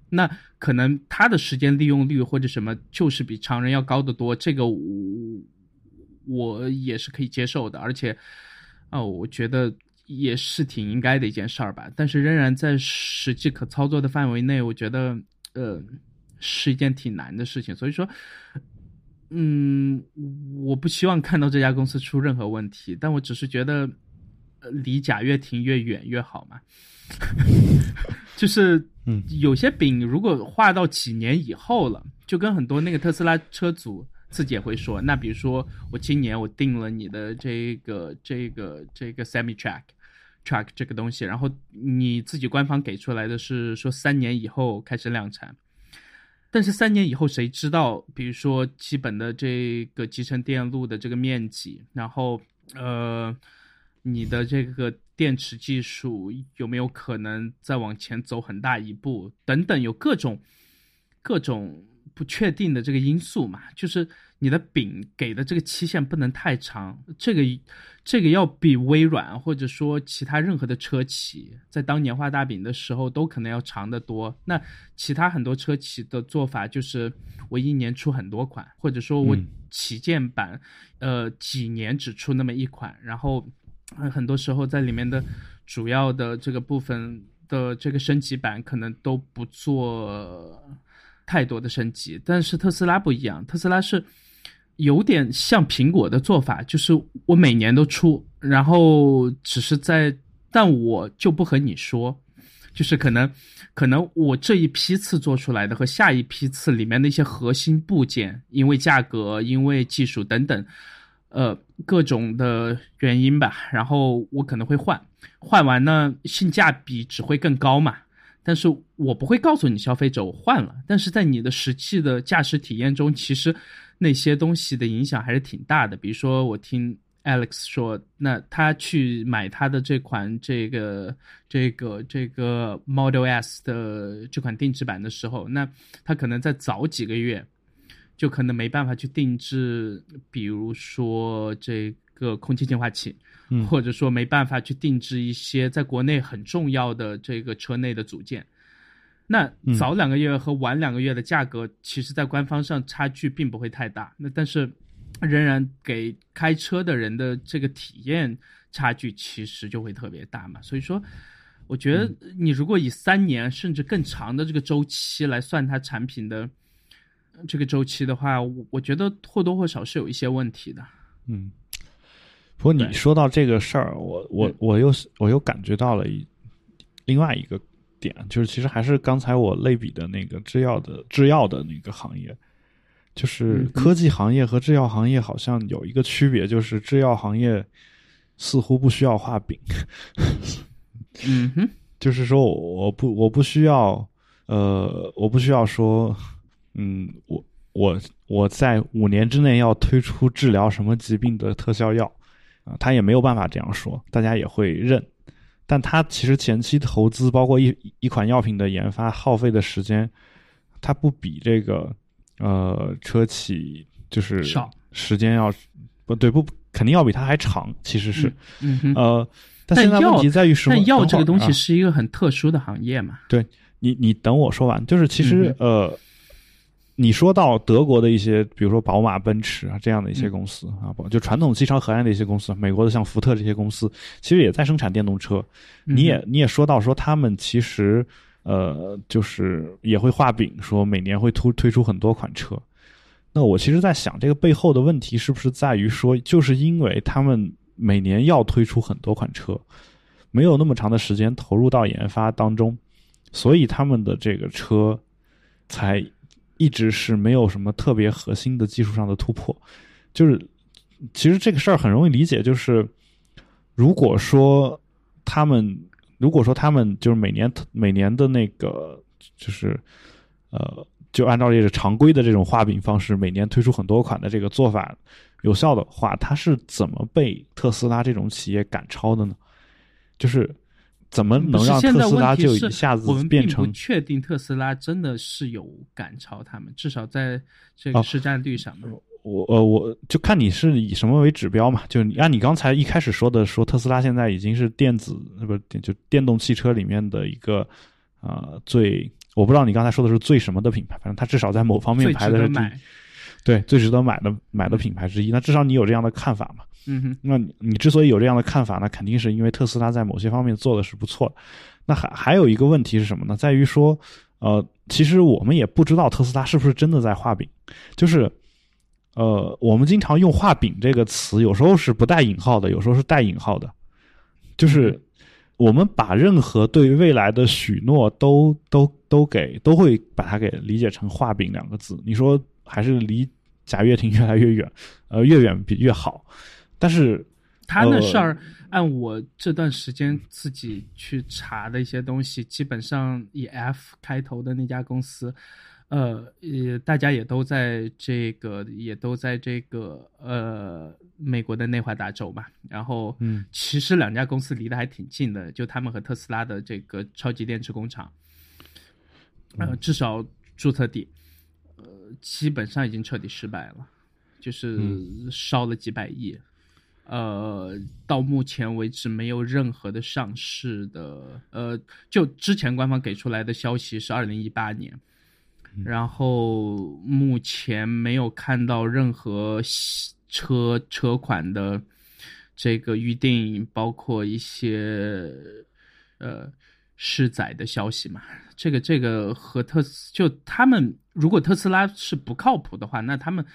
那可能他的时间利用率或者什么就是比常人要高得多，这个我我也是可以接受的，而且哦，我觉得也是挺应该的一件事儿吧。但是仍然在实际可操作的范围内，我觉得呃是一件挺难的事情。所以说，嗯，我不希望看到这家公司出任何问题，但我只是觉得呃离贾跃亭越远越好嘛。就是，嗯，有些饼如果画到几年以后了，就跟很多那个特斯拉车主自己也会说，那比如说我今年我定了你的这个这个这个 semi track track 这个东西，然后你自己官方给出来的是说三年以后开始量产，但是三年以后谁知道？比如说基本的这个集成电路的这个面积，然后呃。你的这个电池技术有没有可能再往前走很大一步？等等，有各种各种不确定的这个因素嘛。就是你的饼给的这个期限不能太长，这个这个要比微软或者说其他任何的车企在当年画大饼的时候都可能要长得多。那其他很多车企的做法就是我一年出很多款，或者说我旗舰版，呃，几年只出那么一款，然后。很多时候在里面的主要的这个部分的这个升级版可能都不做太多的升级，但是特斯拉不一样，特斯拉是有点像苹果的做法，就是我每年都出，然后只是在，但我就不和你说，就是可能可能我这一批次做出来的和下一批次里面的一些核心部件，因为价格、因为技术等等。呃，各种的原因吧，然后我可能会换，换完呢，性价比只会更高嘛。但是我不会告诉你消费者我换了，但是在你的实际的驾驶体验中，其实那些东西的影响还是挺大的。比如说，我听 Alex 说，那他去买他的这款这个这个这个 Model S 的这款定制版的时候，那他可能在早几个月。就可能没办法去定制，比如说这个空气净化器，嗯，或者说没办法去定制一些在国内很重要的这个车内的组件。那早两个月和晚两个月的价格，其实在官方上差距并不会太大。那但是仍然给开车的人的这个体验差距其实就会特别大嘛。所以说，我觉得你如果以三年甚至更长的这个周期来算它产品的这个周期的话，我我觉得或多或少是有一些问题的。嗯，不过你说到这个事儿，我我嗯我又我又感觉到了一另外一个点，就是其实还是刚才我类比的那个制药的制药的那个行业，就是科技行业和制药行业好像有一个区别，就是制药行业似乎不需要画饼，嗯哼，就是说我我不我不需要呃我不需要说嗯我我我在五年之内要推出治疗什么疾病的特效药啊、他也没有办法这样说，大家也会认。但它其实前期投资，包括一一款药品的研发耗费的时间，它不比这个呃车企就是少时间要不对不肯定要比它还长，其实是。呃，但现在问题在于什么？但药这个东西是一个很特殊的行业嘛，对你你等我说完，就是其实、嗯呃，你说到德国的一些，比如说宝马、奔驰啊这样的一些公司、啊，不就传统汽车河岸的一些公司，美国的像福特这些公司，其实也在生产电动车。嗯你也你也说到说他们其实呃，就是也会画饼，说每年会推推出很多款车。那我其实，在想这个背后的问题是不是在于说，就是因为他们每年要推出很多款车，没有那么长的时间投入到研发当中，所以他们的这个车才一直是没有什么特别核心的技术上的突破。就是其实这个事儿很容易理解，就是如果说他们如果说他们就是每年每年的那个就是呃，就按照这个常规的这种画饼方式，每年推出很多款的这个做法有效的话，它是怎么被特斯拉这种企业赶超的呢？就是怎么能让特斯拉就一下子我们并不变成确定特斯拉真的是有赶超他们，至少在这哦个市占率上面。我呃，我就看你是以什么为指标嘛？就你按你刚才一开始说的，说特斯拉现在已经是电子呃不是电就电动汽车里面的一个呃最，我不知道你刚才说的是最什么的品牌，反正它至少在某方面排的是第对最值得买的买的品牌之一。那至少你有这样的看法嘛？嗯哼，那你你之所以有这样的看法，那肯定是因为特斯拉在某些方面做的是不错的。那还还有一个问题是什么呢？在于说，呃，其实我们也不知道特斯拉是不是真的在画饼，就是。呃，我们经常用“画饼”这个词，有时候是不带引号的，有时候是带引号的。就是我们把任何对未来的许诺都都都给都会把它给理解成“画饼”两个字。你说还是离贾跃亭越来越远，呃，越远比越好。但是他的呃事儿，按我这段时间自己去查的一些东西，基本上以 F 开头的那家公司，呃，也大家也都在这个，也都在这个呃美国的内华达州嘛。然后，嗯，其实两家公司离得还挺近的，就他们和特斯拉的这个超级电池工厂，呃，至少注册地，呃，基本上已经彻底失败了，就是烧了几百亿。呃，到目前为止没有任何的上市的，呃，就之前官方给出来的消息是二零一八年，然后目前没有看到任何车车款的这个预定，包括一些呃试载的消息嘛。这个这个和特斯就他们如果特斯拉是不靠谱的话，那他们。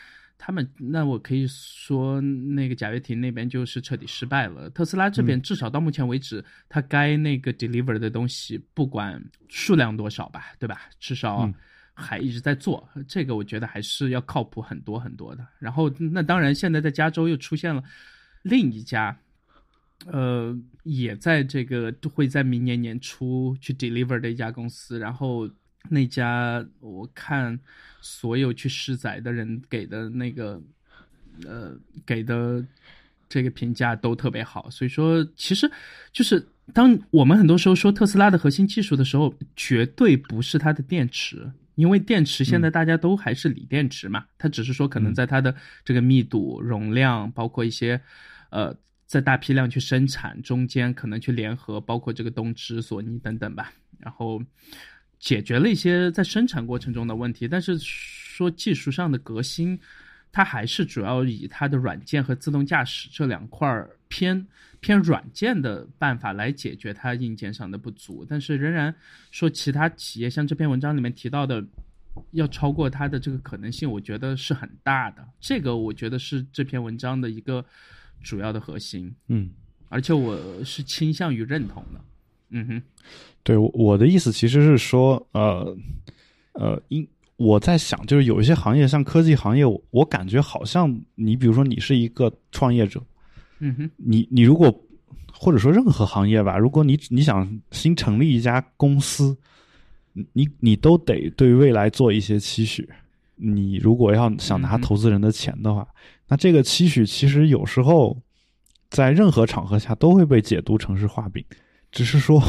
他们那我可以说，那个贾跃亭那边就是彻底失败了。特斯拉这边至少到目前为止，它该那个 deliver 的东西，不管数量多少吧，对吧？至少嗯还一直在做，这个我觉得还是要靠谱很多很多的。然后，那当然现在在加州又出现了另一家，呃，也在这个会在明年年初去 deliver 的一家公司，然后。那家我看所有去试载的人给的那个呃给的这个评价都特别好，所以说其实就是当我们很多时候说特斯拉的核心技术的时候，绝对不是它的电池，因为电池现在大家都还是锂电池嘛，它只是说可能在它的这个密度、容量，包括一些呃在大批量去生产中间可能去联合，包括这个东芝、索尼等等吧，然后。解决了一些在生产过程中的问题，但是说技术上的革新，它还是主要以它的软件和自动驾驶这两块儿偏偏软件的办法来解决它硬件上的不足，但是仍然说其他企业像这篇文章里面提到的，要超过它的这个可能性，我觉得是很大的。这个我觉得是这篇文章的一个主要的核心。嗯，而且我是倾向于认同的。嗯哼，对，我的意思其实是说，呃，呃，因我在想，就是有一些行业，像科技行业，我感觉好像你，比如说你是一个创业者，嗯哼，你你如果或者说任何行业吧，如果你你想新成立一家公司，你你都得对未来做一些期许。你如果要想拿投资人的钱的话，那这个期许其实有时候在任何场合下都会被解读成是画饼。只是说，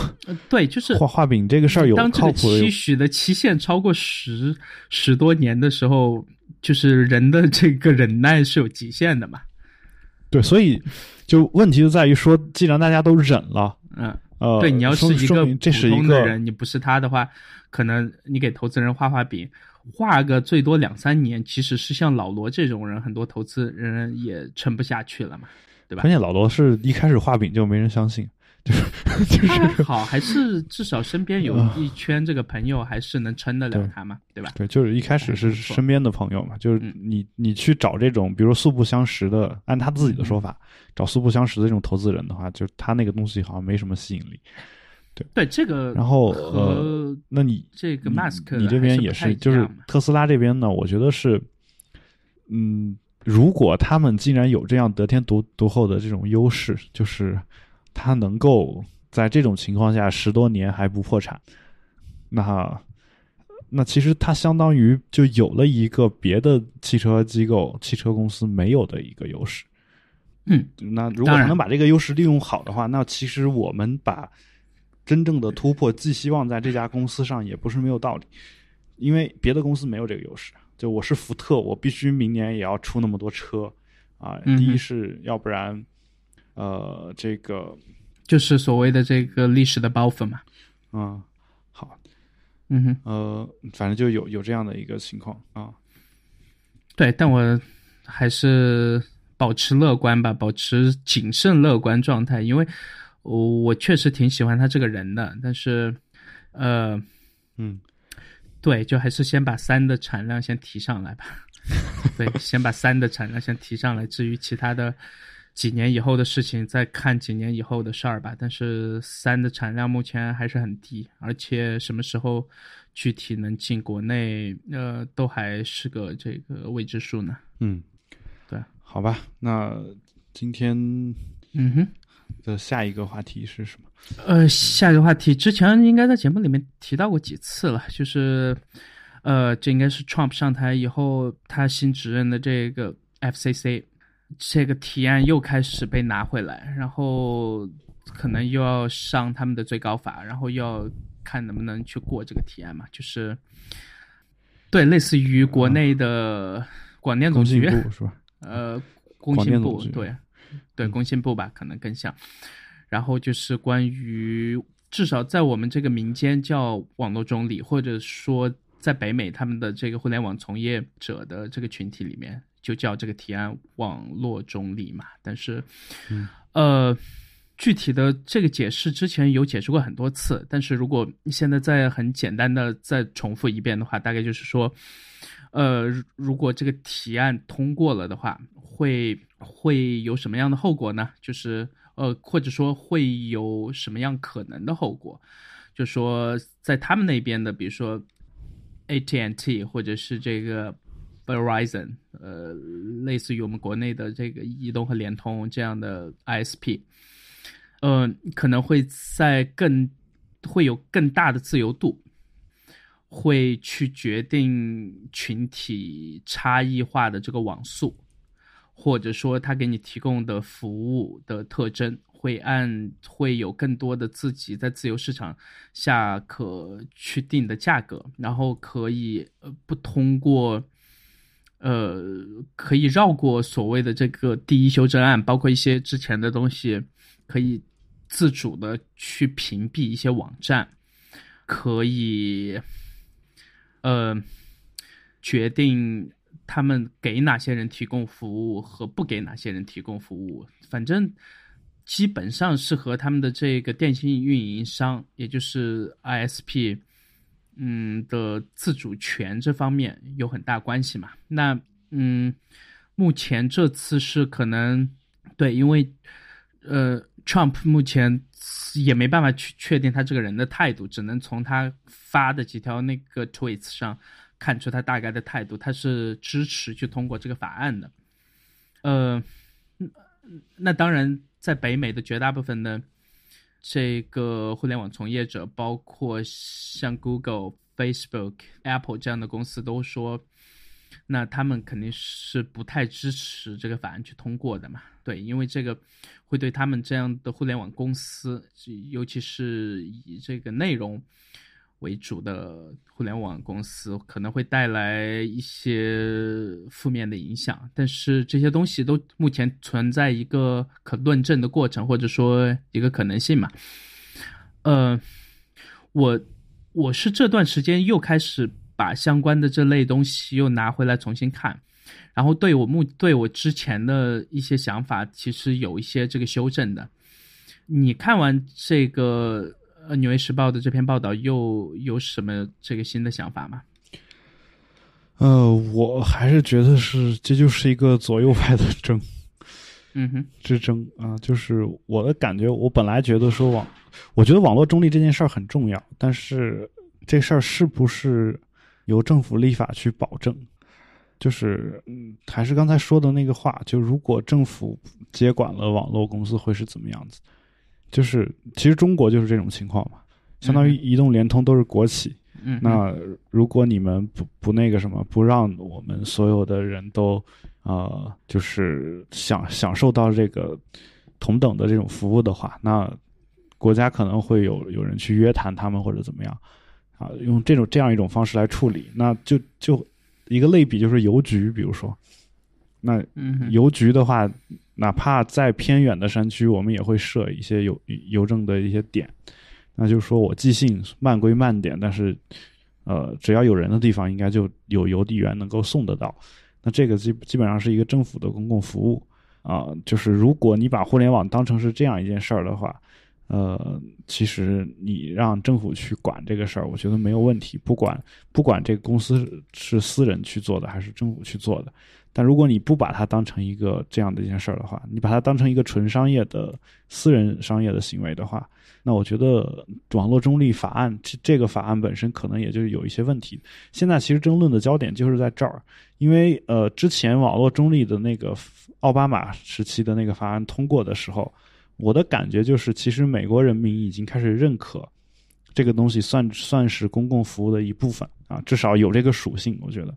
对，就是画画饼这个事儿有当这个期许的期限超过十十多年的时候，就是人的这个忍耐是有极限的嘛？对，所以就问题就在于说，既然大家都忍了，嗯，呃，对，你要是一个这是一个人，你不是他的话，可能你给投资人画画饼，画个最多两三年，其实是像老罗这种人，很多投资人也撑不下去了嘛，对吧？关键老罗是一开始画饼就没人相信。就是还好，还是至少身边有一圈这个朋友，还是能撑得了他嘛，对吧？对，就是一开始是身边的朋友嘛，就是你你去找这种，比如说素不相识的，按他自己的说法，找素不相识的这种投资人的话，就是他那个东西好像没什么吸引力。对对，这个然后呃，那你这个 mask，你这边也是，就是特斯拉这边呢，我觉得是，嗯，如果他们竟然有这样得天独独厚的这种优势，就是。他能够在这种情况下十多年还不破产，那那其实他相当于就有了一个别的汽车机构、汽车公司没有的一个优势。嗯，那如果能把这个优势利用好的话，那其实我们把真正的突破寄希望在这家公司上也不是没有道理，因为别的公司没有这个优势。就我是福特，我必须明年也要出那么多车啊！第一是要不然。呃，这个就是所谓的这个历史的包袱嘛。嗯，好，嗯哼，呃，反正就有有这样的一个情况啊。对，但我还是保持乐观吧，保持谨慎乐观状态，因为我我确实挺喜欢他这个人的。但是，呃，嗯，对，就还是先把三的产量先提上来吧。对，先把三的产量先提上来，至于其他的。几年以后的事情，再看几年以后的事儿吧。但是三的产量目前还是很低，而且什么时候具体能进国内，呃，都还是个这个未知数呢。嗯，对，好吧。那今天，嗯哼，的下一个话题是什么？呃，下一个话题之前应该在节目里面提到过几次了，就是呃，这应该是 Trump 上台以后他新指认的这个 FCC。这个提案又开始被拿回来，然后可能又要上他们的最高法，然后又要看能不能去过这个提案嘛？就是，对，类似于国内的广电总局是吧？呃，工信部对，对，工信部吧，可能更像。然后就是关于至少在我们这个民间叫网络中立，或者说在北美他们的这个互联网从业者的这个群体里面。就叫这个提案网络中立嘛，但是，呃，具体的这个解释之前有解释过很多次，但是如果现在再很简单的再重复一遍的话，大概就是说，呃，如果这个提案通过了的话，会会有什么样的后果呢？就是呃，或者说会有什么样可能的后果？就说在他们那边的，比如说 AT&T 或者是这个。Verizon，呃，类似于我们国内的这个移动和联通这样的 ISP，呃，可能会在更会有更大的自由度，会去决定群体差异化的这个网速，或者说他给你提供的服务的特征，会按会有更多的自己在自由市场下可去定的价格，然后可以呃不通过。呃，可以绕过所谓的这个第一修正案，包括一些之前的东西，可以自主的去屏蔽一些网站，可以，呃，决定他们给哪些人提供服务和不给哪些人提供服务。反正基本上是和他们的这个电信运营商，也就是 ISP，嗯的自主权这方面有很大关系嘛。那嗯，目前这次是可能对，因为呃，Trump 目前也没办法去确定他这个人的态度，只能从他发的几条那个 tweets 上看出他大概的态度，他是支持去通过这个法案的。呃，那当然。在北美的绝大部分的这个互联网从业者，包括像 Google、Facebook、Apple 这样的公司，都说，那他们肯定是不太支持这个法案去通过的嘛？对，因为这个会对他们这样的互联网公司，尤其是以这个内容。为主的互联网公司可能会带来一些负面的影响，但是这些东西都目前存在一个可论证的过程，或者说一个可能性嘛。呃，我我是这段时间又开始把相关的这类东西又拿回来重新看，然后对我目对我之前的一些想法其实有一些这个修正的。你看完这个？呃，《纽约时报》的这篇报道又有什么这个新的想法吗？呃，我还是觉得是，这就是一个左右派的争，嗯哼，之争啊。就是我的感觉，我本来觉得说网，我觉得网络中立这件事儿很重要，但是这事儿是不是由政府立法去保证？就是嗯，还是刚才说的那个话，就如果政府接管了网络公司，会是怎么样子？就是，其实中国就是这种情况嘛，相当于移动、联通都是国企。嗯，那如果你们不不那个什么，不让我们所有的人都，呃，就是享享受到这个同等的这种服务的话，那国家可能会有有人去约谈他们或者怎么样，啊，用这种这样一种方式来处理。那就就一个类比就是邮局，比如说，那邮局的话。哪怕在偏远的山区，我们也会设一些邮邮政的一些点。那就是说我寄信慢归慢点，但是，呃，只要有人的地方，应该就有邮递员能够送得到。那这个基基本上是一个政府的公共服务啊。就是如果你把互联网当成是这样一件事儿的话，呃，其实你让政府去管这个事儿，我觉得没有问题。不管不管这个公司是私人去做的还是政府去做的。但如果你不把它当成一个这样的一件事儿的话，你把它当成一个纯商业的私人商业的行为的话，那我觉得网络中立法案这这个法案本身可能也就有一些问题。现在其实争论的焦点就是在这儿，因为呃，之前网络中立的那个奥巴马时期的那个法案通过的时候，我的感觉就是，其实美国人民已经开始认可这个东西算算是公共服务的一部分啊，至少有这个属性，我觉得。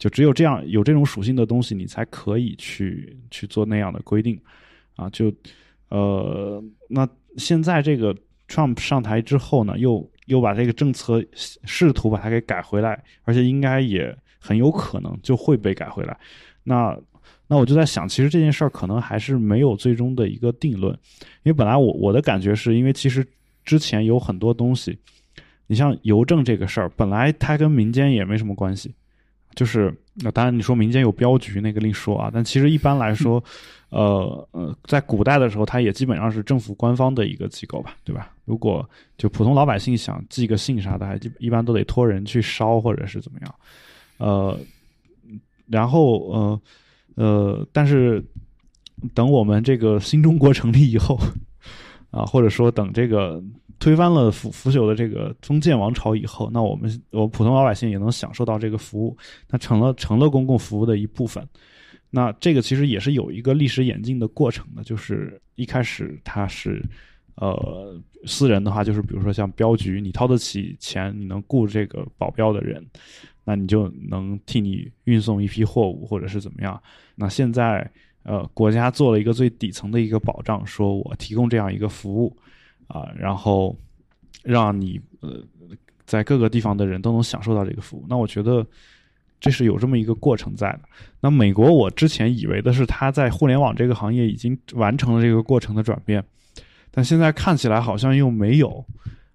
就只有这样有这种属性的东西，你才可以去去做那样的规定，啊，就，呃，那现在这个 Trump 上台之后呢，又又把这个政策试图把它给改回来，而且应该也很有可能就会被改回来。那那我就在想，其实这件事儿可能还是没有最终的一个定论，因为本来我我的感觉是因为其实之前有很多东西，你像邮政这个事儿，本来它跟民间也没什么关系。就是那当然，你说民间有镖局那个另说啊，但其实一般来说，呃呃，在古代的时候，它也基本上是政府官方的一个机构吧，对吧？如果就普通老百姓想寄个信啥的，还一般都得托人去烧或者是怎么样，呃，然后呃呃，但是等我们这个新中国成立以后，啊，或者说等这个。推翻了腐腐朽的这个封建王朝以后，那我们我普通老百姓也能享受到这个服务，它成了成了公共服务的一部分。那这个其实也是有一个历史演进的过程的，就是一开始它是呃私人的话，就是比如说像镖局，你掏得起钱，你能雇这个保镖的人，那你就能替你运送一批货物或者是怎么样。那现在呃国家做了一个最底层的一个保障，说我提供这样一个服务。啊，然后让你呃，在各个地方的人都能享受到这个服务。那我觉得这是有这么一个过程在的。那美国，我之前以为的是他在互联网这个行业已经完成了这个过程的转变，但现在看起来好像又没有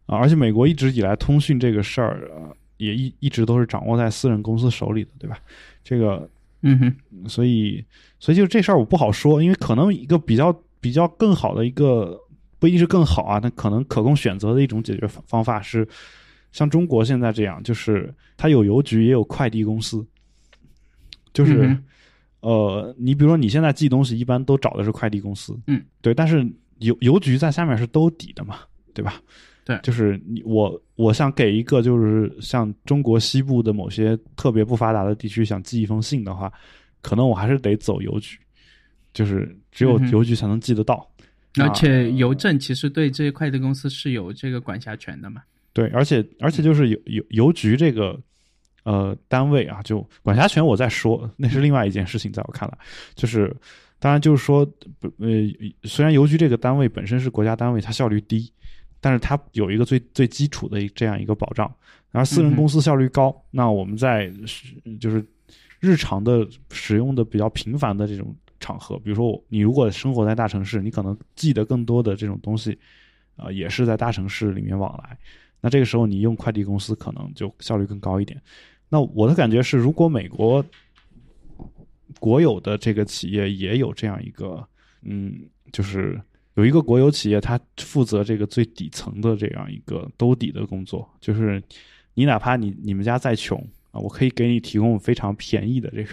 啊。而且美国一直以来通讯这个事儿啊，也一一直都是掌握在私人公司手里的，对吧？这个，嗯哼，所以，所以就这事儿我不好说，因为可能一个比较。比较更好的一个不一定是更好啊，那可能可供选择的一种解决方方法是，像中国现在这样，就是它有邮局也有快递公司，就是、嗯呃，你比如说你现在寄东西，一般都找的是快递公司，嗯，对，但是邮邮局在下面是兜底的嘛，对吧？对。就是你我我想给一个就是像中国西部的某些特别不发达的地区想寄一封信的话，可能我还是得走邮局，就是只有邮局才能寄得到。而且啊邮政其实对这些快递公司是有这个管辖权的嘛。对，而且而且就是邮邮邮局这个呃单位啊，就管辖权我在说，那是另外一件事情，在我看来，就是当然就是说，不呃，虽然邮局这个单位本身是国家单位，它效率低，但是它有一个最最基础的一这样一个保障。然后私人公司效率高，那我们在是就是日常的使用的比较频繁的这种场合，比如说你如果生活在大城市，你可能记得更多的这种东西，呃，也是在大城市里面往来。那这个时候你用快递公司可能就效率更高一点。那我的感觉是，如果美国国有的这个企业也有这样一个，嗯，就是有一个国有企业，它负责这个最底层的这样一个兜底的工作，就是你哪怕你你们家再穷啊，我可以给你提供非常便宜的这个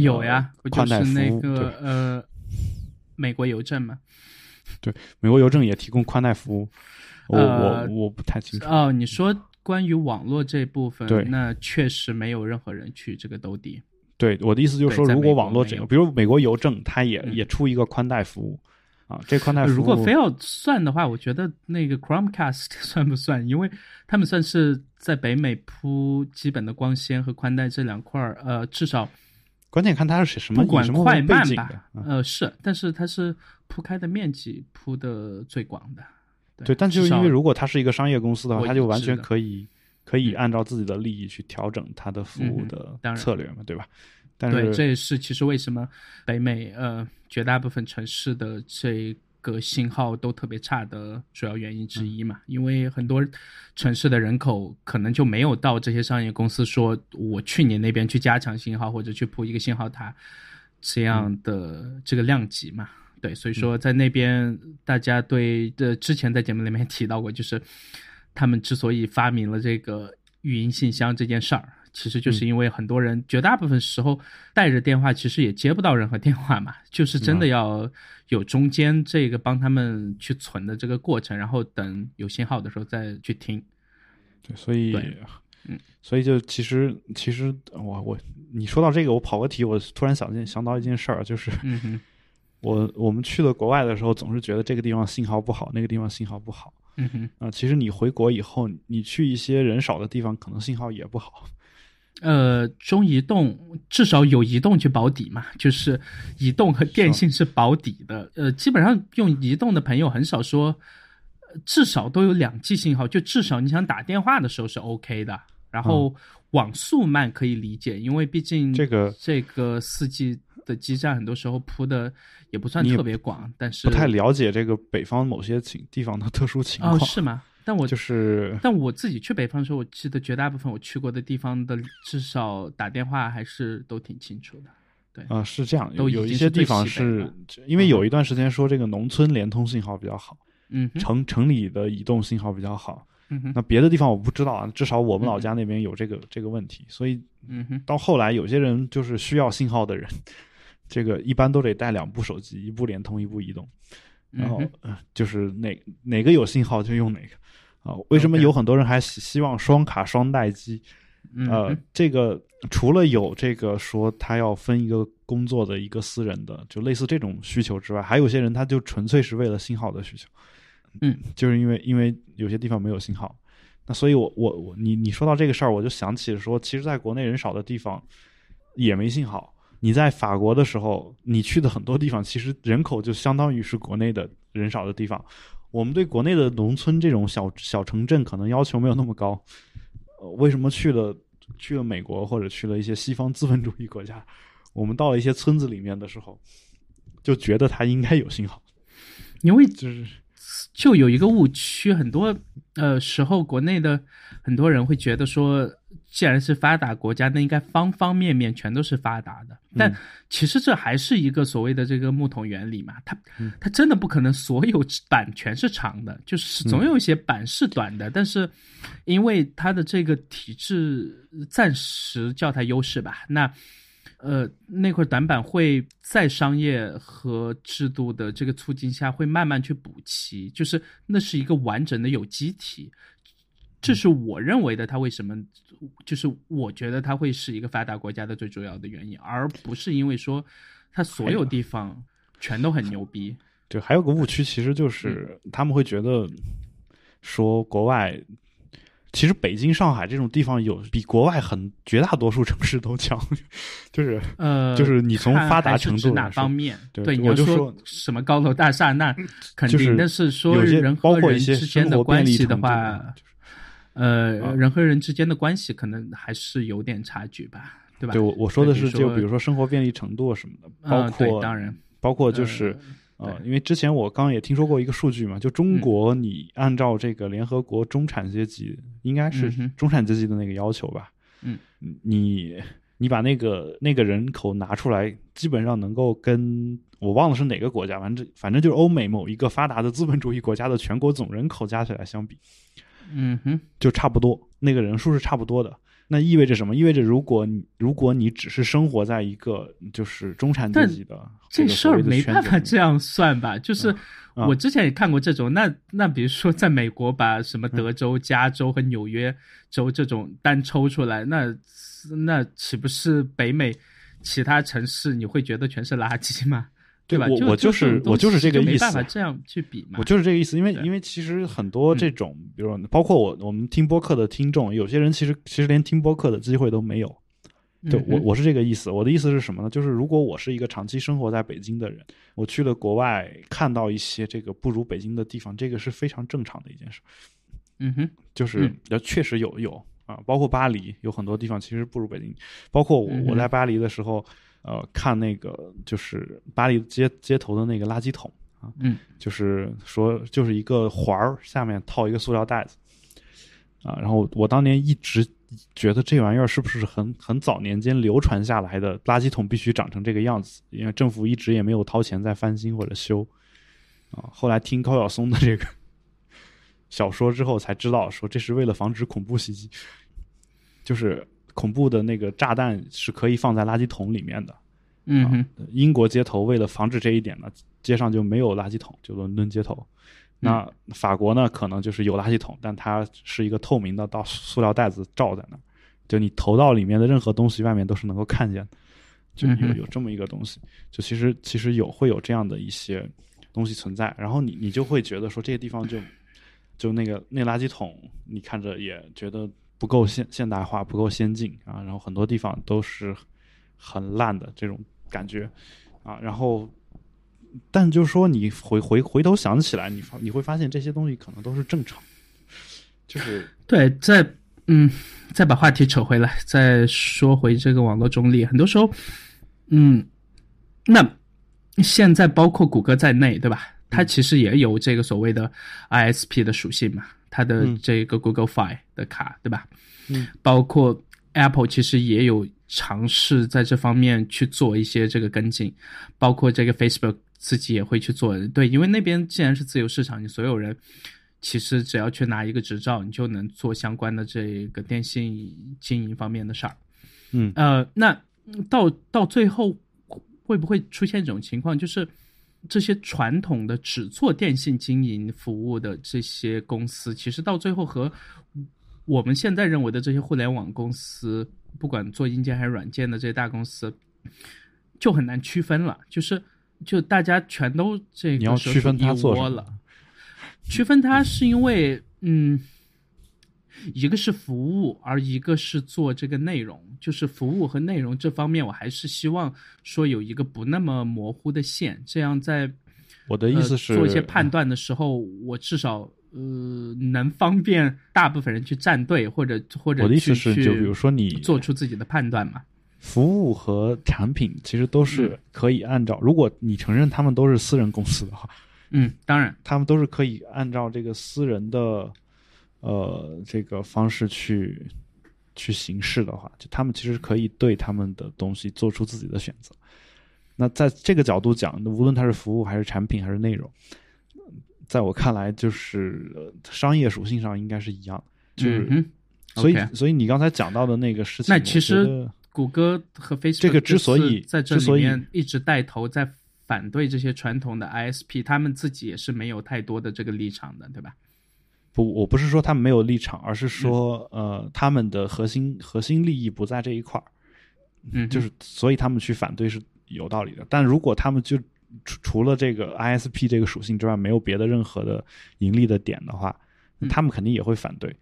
有呀，不就是那个呃，美国邮政嘛？对美国邮政也提供宽带服务，我、呃我我不太清楚。哦，你说关于网络这部分，那确实没有任何人去这个兜底。对，我的意思就是说，如果网络这个，比如美国邮政，它也、嗯也出一个宽带服务啊，这宽带服务如果非要算的话，我觉得那个 Chromecast 算不算？因为他们算是在北美铺基本的光纤和宽带这两块儿，呃，至少关键看它是什么不管以什么快慢吧的，，啊呃，是，但是它是铺开的面积铺的最广的。对，但就是因为如果它是一个商业公司的话，它就完全可以可以嗯按照自己的利益去调整它的服务的策略嘛，对吧？但对，是这也是其实为什么北美呃绝大部分城市的这个信号都特别差的主要原因之一嘛，因为很多城市的人口可能就没有到这些商业公司说我去你那边去加强信号或者去铺一个信号塔这样的这个量级嘛。对，所以说在那边大家对这之前在节目里面提到过，就是他们之所以发明了这个语音信箱这件事儿，其实就是因为很多人绝大部分时候带着电话，其实也接不到任何电话嘛，就是真的要有中间这个帮他们去存的这个过程，然后等有信号的时候再去听。对，所以嗯，所以就其实其实我我你说到这个，我跑个题，我突然想见想到一件事儿，就是嗯哼，我我们去了国外的时候，总是觉得这个地方信号不好，那个地方信号不好。嗯哼，啊、其实你回国以后，你去一些人少的地方，可能信号也不好。呃，中移动至少有移动去保底嘛，就是移动和电信是保底的。呃，基本上用移动的朋友很少说，呃至少都有两 G 信号，就至少你想打电话的时候是 OK 的。然后网速慢可以理解，因为毕竟这个这个四 G 的基站很多时候铺的也不算特别广，但是不太了解这个北方某些情地方的特殊情况。哦，是吗？但我就是但我自己去北方的时候，我记得绝大部分我去过的地方的，至少打电话还是都挺清楚的。对，啊、是这样，有都有一些地方是因为有一段时间说这个农村联通信号比较好，嗯，城城里的移动信号比较好。嗯哼，那别的地方我不知道啊，至少我们嗯老家那边有这个、这个问题，所以嗯哼，到后来有些人就是需要信号的人，这个一般都得带两部手机，一部联通，一部移动。然后、嗯呃就是哪哪个有信号就用哪个啊。为什么有很多人还希希望双卡双待机？嗯呃哼，这个除了有这个说他要分一个工作的一个私人的，就类似这种需求之外，还有些人他就纯粹是为了信号的需求。嗯，就是因为因为有些地方没有信号，那所以我我我你你说到这个事儿，我就想起说，其实在国内人少的地方也没信号。你在法国的时候，你去的很多地方，其实人口就相当于是国内的人少的地方。我们对国内的农村这种小小城镇可能要求没有那么高。呃，为什么去了去了美国或者去了一些西方资本主义国家，我们到了一些村子里面的时候，就觉得它应该有信号，因为就是就有一个误区，很多呃时候，国内的很多人会觉得说，既然是发达国家，那应该方方面面全都是发达的。但其实这还是一个所谓的这个木桶原理嘛，它它真的不可能所有板全是长的，就是总有一些板是短的。但是因为它的这个体制暂时叫它优势吧，那。呃，那块短板会在商业和制度的这个促进下，会慢慢去补齐，就是那是一个完整的有机体，这是我认为的。它为什么，就是我觉得它会是一个发达国家的最主要的原因，而不是因为说它所有地方全都很牛逼。对，还有个误区，其实就是他们会觉得说国外。其实北京、上海这种地方有比国外很绝大多数城市都强，就是呃，就是你从发达程度哪方面？对，我就说什么高楼大厦，那 肯定。但是说人和人之间的关系的话，呃，人和人之间的关系可能还是有点差距吧，对吧？对，我我说的是，就比如说生活便利程度什么的，包括当然，包括就是。呃，因为之前我刚刚也听说过一个数据嘛，就中国，你按照这个联合国中产阶级，应该是中产阶级的那个要求吧？嗯，你你把那个那个人口拿出来，基本上能够跟我忘了是哪个国家，反正反正就是欧美某一个发达的资本主义国家的全国总人口加起来相比，嗯哼，就差不多，那个人数是差不多的。那意味着什么？意味着如果你如果你只是生活在一个就是中产阶级的这事儿没办法这样算吧？就是我之前也看过这种。那那比如说，在美国把什么德州、加州和纽约州这种单抽出来，那那岂不是北美其他城市你会觉得全是垃圾吗？对吧？我我就是我就是这个意思，没办法这样去比嘛。我就是这个意思，因为因为其实很多这种，比如说包括我我们听播客的听众，有些人其实其实连听播客的机会都没有。对我我是这个意思，我的意思是什么呢？就是如果我是一个长期生活在北京的人，我去了国外，看到一些这个不如北京的地方，这个是非常正常的一件事。嗯哼，就是要确实有有啊，包括巴黎有很多地方其实不如北京，包括我我在巴黎的时候。呃，看那个就是巴黎街街头的那个垃圾桶啊，嗯，就是说就是一个环儿下面套一个塑料袋子啊，然后我当年一直觉得这玩意儿是不是很很早年间流传下来的垃圾桶必须长成这个样子，因为政府一直也没有掏钱再翻新或者修啊。后来听高晓松的这个小说之后才知道，说这是为了防止恐怖袭击，就是。恐怖的那个炸弹是可以放在垃圾桶里面的，嗯，英国街头为了防止这一点呢，街上就没有垃圾桶，就伦敦街头。那法国呢，可能就是有垃圾桶，但它是一个透明的，到塑料袋子罩在那儿，就你投到里面的任何东西，外面都是能够看见的，就有有这么一个东西。就其实其实有会有这样的一些东西存在，然后你你就会觉得说这些地方就就那个那垃圾桶，你看着也觉得。不够现现代化，不够先进啊，然后很多地方都是很烂的这种感觉啊，然后，但就是说你回回回头想起来，你你会发现这些东西可能都是正常，就是对，再嗯，再把话题扯回来，再说回这个网络中立，很多时候，嗯，那现在包括谷歌在内，对吧？它其实也有这个所谓的 ISP 的属性嘛。它的这个 Google Fi 的卡，对吧？嗯，包括 Apple 其实也有尝试在这方面去做一些这个跟进，包括这个 Facebook 自己也会去做。对，因为那边既然是自由市场，你所有人其实只要去拿一个执照，你就能做相关的这个电信经营方面的事儿。嗯，呃，那到到最后会不会出现一种情况，就是？这些传统的只做电信经营服务的这些公司，其实到最后和我们现在认为的这些互联网公司，不管做硬件还是软件的这些大公司，就很难区分了。就是，就大家全都这个你要区分它做了，区分它是因为，嗯。一个是服务，而一个是做这个内容，就是服务和内容这方面，我还是希望说有一个不那么模糊的线，这样在我的意思是做一些判断的时候，我至少呃能方便大部分人去站队，或者或者我的意思是，就比如说你做出自己的判断嘛。服务和产品其实都是可以按照，如果你承认他们都是私人公司的话，嗯，当然，他们都是可以按照这个私人的。呃这个方式去去行事的话，就他们其实可以对他们的东西做出自己的选择。那在这个角度讲，无论它是服务还是产品还是内容，在我看来，就是呃商业属性上应该是一样的。就是，嗯所以所以你刚才讲到的那个事情，那其实谷歌和 Facebook 这个之所以在这里面一直带头在反对这些传统的 ISP，他们自己也是没有太多的这个立场的，对吧？不，我不是说他们没有立场，而是说，嗯呃，他们的核心核心利益不在这一块儿，嗯，就是所以他们去反对是有道理的。但如果他们就除除了这个 ISP 这个属性之外，没有别的任何的盈利的点的话，他们肯定也会反对，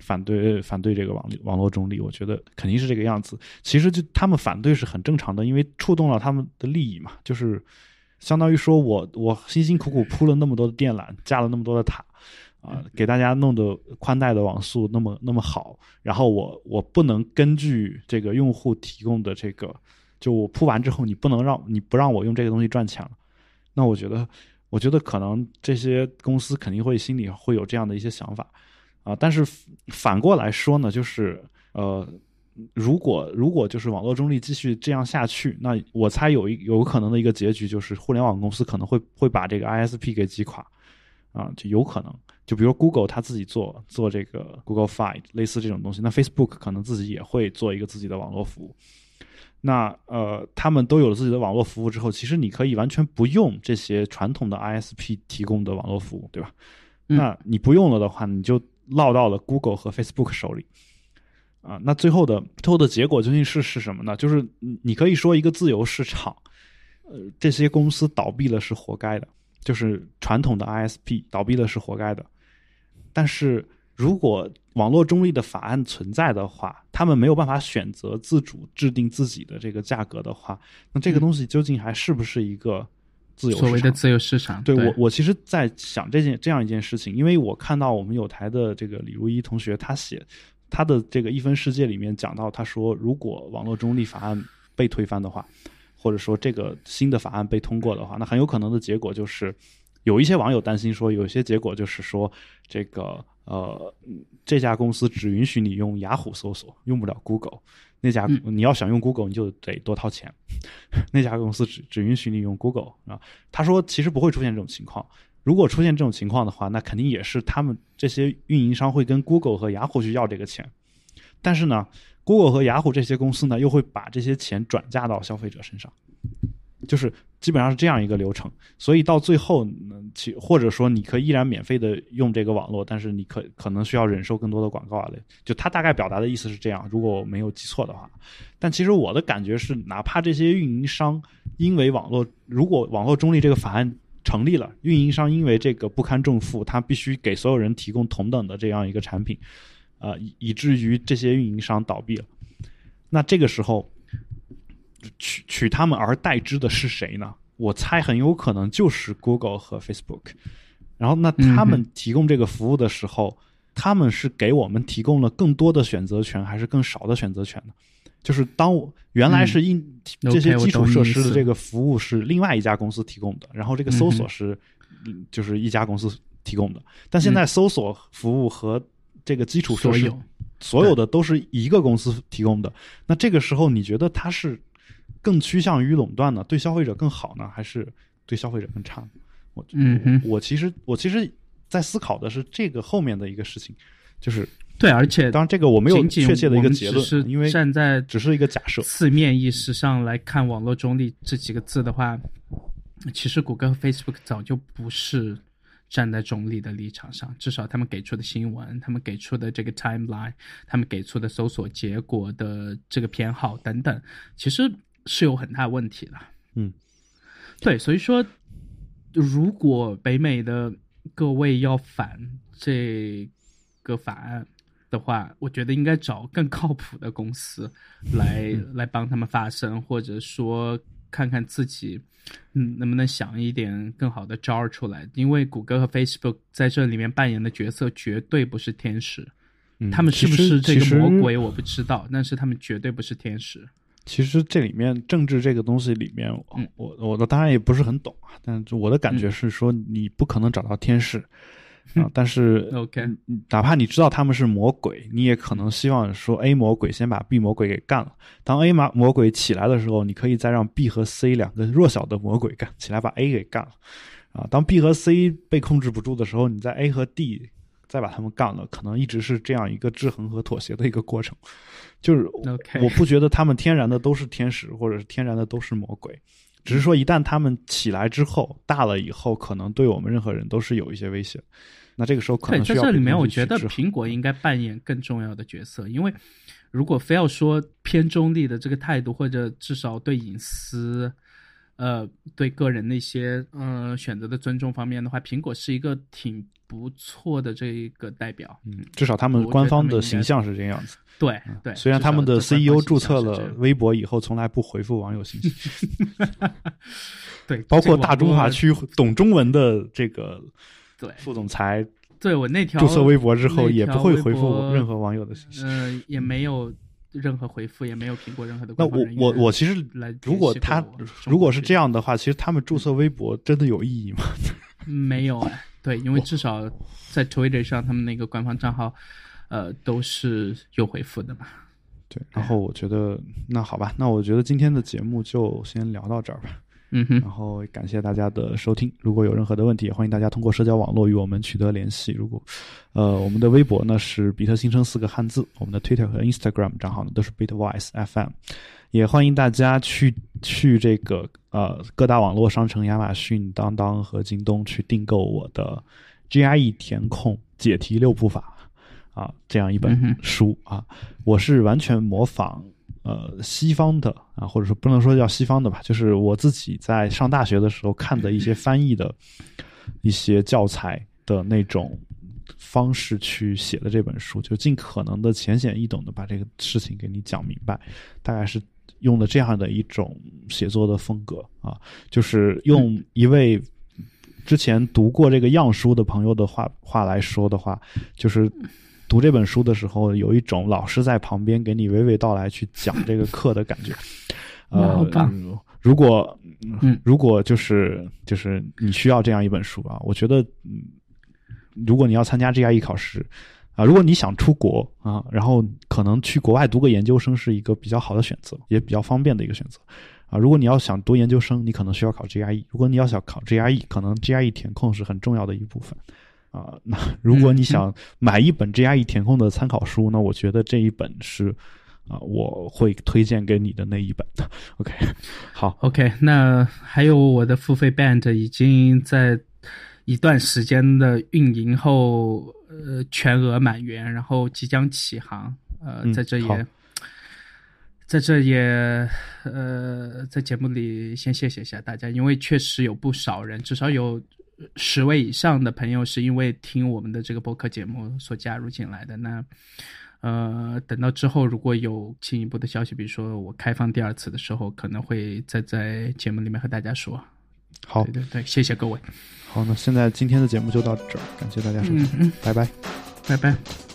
反对反对这个网网络中立。我觉得肯定是这个样子。其实就他们反对是很正常的，因为触动了他们的利益嘛，就是相当于说我我辛辛苦苦铺了那么多的电缆，架了那么多的塔。啊，给大家弄的宽带的网速那么那么好，然后我我不能根据这个用户提供的这个，就我铺完之后，你不能让你不让我用这个东西赚钱了，那我觉得，我觉得可能这些公司肯定会心里会有这样的一些想法啊，但是反过来说呢，就是呃，如果如果就是网络中立继续这样下去，那我猜有一有可能的一个结局就是互联网公司可能会会把这个 ISP 给击垮啊，就有可能。就比如 Google 它自己做做这个 Google Fi 类似这种东西，那 Facebook 可能自己也会做一个自己的网络服务。那呃，他们都有了自己的网络服务之后，其实你可以完全不用这些传统的 ISP 提供的网络服务，对吧？嗯那你不用了的话，你就落到了 Google 和 Facebook 手里。啊，那最后的最后的结果究竟是是什么呢？就是你你可以说一个自由市场，呃，这些公司倒闭了是活该的，就是传统的 ISP 倒闭了是活该的。但是如果网络中立的法案存在的话，他们没有办法选择自主制定自己的这个价格的话，那这个东西究竟还是不是一个自由？所谓的自由市场，对我，我其实在想这件这样一件事情，因为我看到我们有台的这个李如一同学，他写他的这个一分世界里面讲到，他说如果网络中立法案被推翻的话，或者说这个新的法案被通过的话，那很有可能的结果就是，有一些网友担心说，有些结果就是说，这个呃这家公司只允许你用雅虎搜索，用不了 Google。那家嗯你要想用 Google，你就得多掏钱。那家公司只只允许你用 Google 啊。他说其实不会出现这种情况。如果出现这种情况的话，那肯定也是他们这些运营商会跟 Google 和雅虎去要这个钱。但是呢，Google 和雅虎这些公司呢，又会把这些钱转嫁到消费者身上，就是基本上是这样一个流程。所以到最后，嗯其或者说你可以依然免费的用这个网络，但是你可可能需要忍受更多的广告啊类。就他大概表达的意思是这样，如果我没有记错的话。但其实我的感觉是，哪怕这些运营商因为网络，如果网络中立这个法案成立了，运营商因为这个不堪重负，他必须给所有人提供同等的这样一个产品，呃，以以至于这些运营商倒闭了。那这个时候，取取他们而代之的是谁呢？我猜很有可能就是 Google 和 Facebook。然后，那他们提供这个服务的时候，他们是给我们提供了更多的选择权，还是更少的选择权呢？就是当我原来是硬、这些基础设施的这个服务是另外一家公司提供的，然后这个搜索是、嗯就是一家公司提供的，但现在搜索服务和这个基础设施所有所有的都是一个公司提供的。那这个时候，你觉得它是更趋向于垄断呢？对消费者更好呢，还是对消费者更差呢？我嗯哼我我其实我其实，在思考的是这个后面的一个事情，就是对，而且当然这个我没有确切的一个结论，因为站在只是一个假设。字面意识上来看“网络中立”这几个字的话，其实谷歌和 Facebook 早就不是站在中立的立场上，至少他们给出的新闻、他们给出的这个 timeline、他们给出的搜索结果的这个偏好等等，其实是有很大问题的。嗯，对，所以说，如果北美的各位要反这个法案的话，我觉得应该找更靠谱的公司来、来帮他们发声，或者说看看自己嗯能不能想一点更好的招儿出来。因为谷歌和 Facebook 在这里面扮演的角色绝对不是天使，嗯他们是不是这个魔鬼我不知道，但是他们绝对不是天使。其实这里面政治这个东西里面，嗯我我的当然也不是很懂啊，但是我的感觉是说，你不可能找到天使，啊，但是 OK，嗯哪怕你知道他们是魔鬼，你也可能希望说 A 魔鬼先把 B 魔鬼给干了。当 A 魔魔鬼起来的时候，你可以再让 B 和 C 两个弱小的魔鬼干起来，把 A 给干了。啊，当 B 和 C 被控制不住的时候，你在 A 和 D 再把他们干了，可能一直是这样一个制衡和妥协的一个过程。就是 我不觉得他们天然的都是天使，或者是天然的都是魔鬼，只是说一旦他们起来之后，大了以后，可能对我们任何人都是有一些威胁。那这个时候可，能在这里面，我觉得苹果应该扮演更重要的角色，因为如果非要说偏中立的这个态度，或者至少对隐私、呃，对个人的一些呃选择的尊重方面的话，苹果是一个挺不错的这一个代表。嗯，至少他们官方的形象是这样子。对对，虽然他们的 CEO 注册了微博以后，从来不回复网友信息，对，包括大中华区懂中文的这个对副总裁对我那条注册微博之后，也不会回复任何网友的信息。呃，也没有任何回复，也没有苹果任何的那我我我其实来如果他如果是这样。样的话，其实他们注册微博真的有意义吗？没有哎，对，因为至少在 Twitter 上，他们那个官方账号，呃，都是有回复的嘛。对，然后我觉得那好吧，那我觉得今天的节目就先聊到这儿吧。嗯哼，然后感谢大家的收听，如果有任何的问题，也欢迎大家通过社交网络与我们取得联系。如果呃，我们的微博呢是比特新生四个汉字，我们的 Twitter 和 Instagram 账号呢都是 Bitwise FM，也欢迎大家去去这个呃各大网络商城亚马逊、当当和京东去订购我的 GRE 填空解题六步法啊这样一本书啊，我是完全模仿。呃，西方的啊，或者说不能说叫西方的吧，就是我自己在上大学的时候看的一些翻译的一些教材的那种方式去写的这本书，就尽可能的浅显易懂的把这个事情给你讲明白，大概是用的这样的一种写作的风格啊，就是用一位之前读过这个样书的朋友的话话来说的话，就是读这本书的时候，有一种老师在旁边给你娓娓道来去讲这个课的感觉。呃，哇好棒如果嗯如果就是就是你需要这样一本书啊，我觉得，嗯，如果你要参加 GRE 考试啊，如果你想出国啊，然后可能去国外读个研究生是一个比较好的选择，也比较方便的一个选择啊。如果你要想读研究生，你可能需要考 GRE；如果你要想考 GRE，可能 GRE 填空是很重要的一部分啊。那如果你想买一本 GRE 填空的参考书，那我觉得这一本是啊，我会推荐给你的那一本。OK，好，OK，那还有我的付费 Band 已经在一段时间的运营后，呃，全额满员，然后即将起航。呃，嗯在这好也，在这也，呃，在节目里先谢谢一下大家，因为确实有不少人，至少有十位以上的朋友是因为听我们的这个播客节目所加入进来的。那呃，等到之后如果有进一步的消息，比如说我开放第二次的时候，可能会再在节目里面和大家说。好对，对对，谢谢各位，好，那现在今天的节目就到这儿，感谢大家收听，嗯嗯，拜拜。拜拜。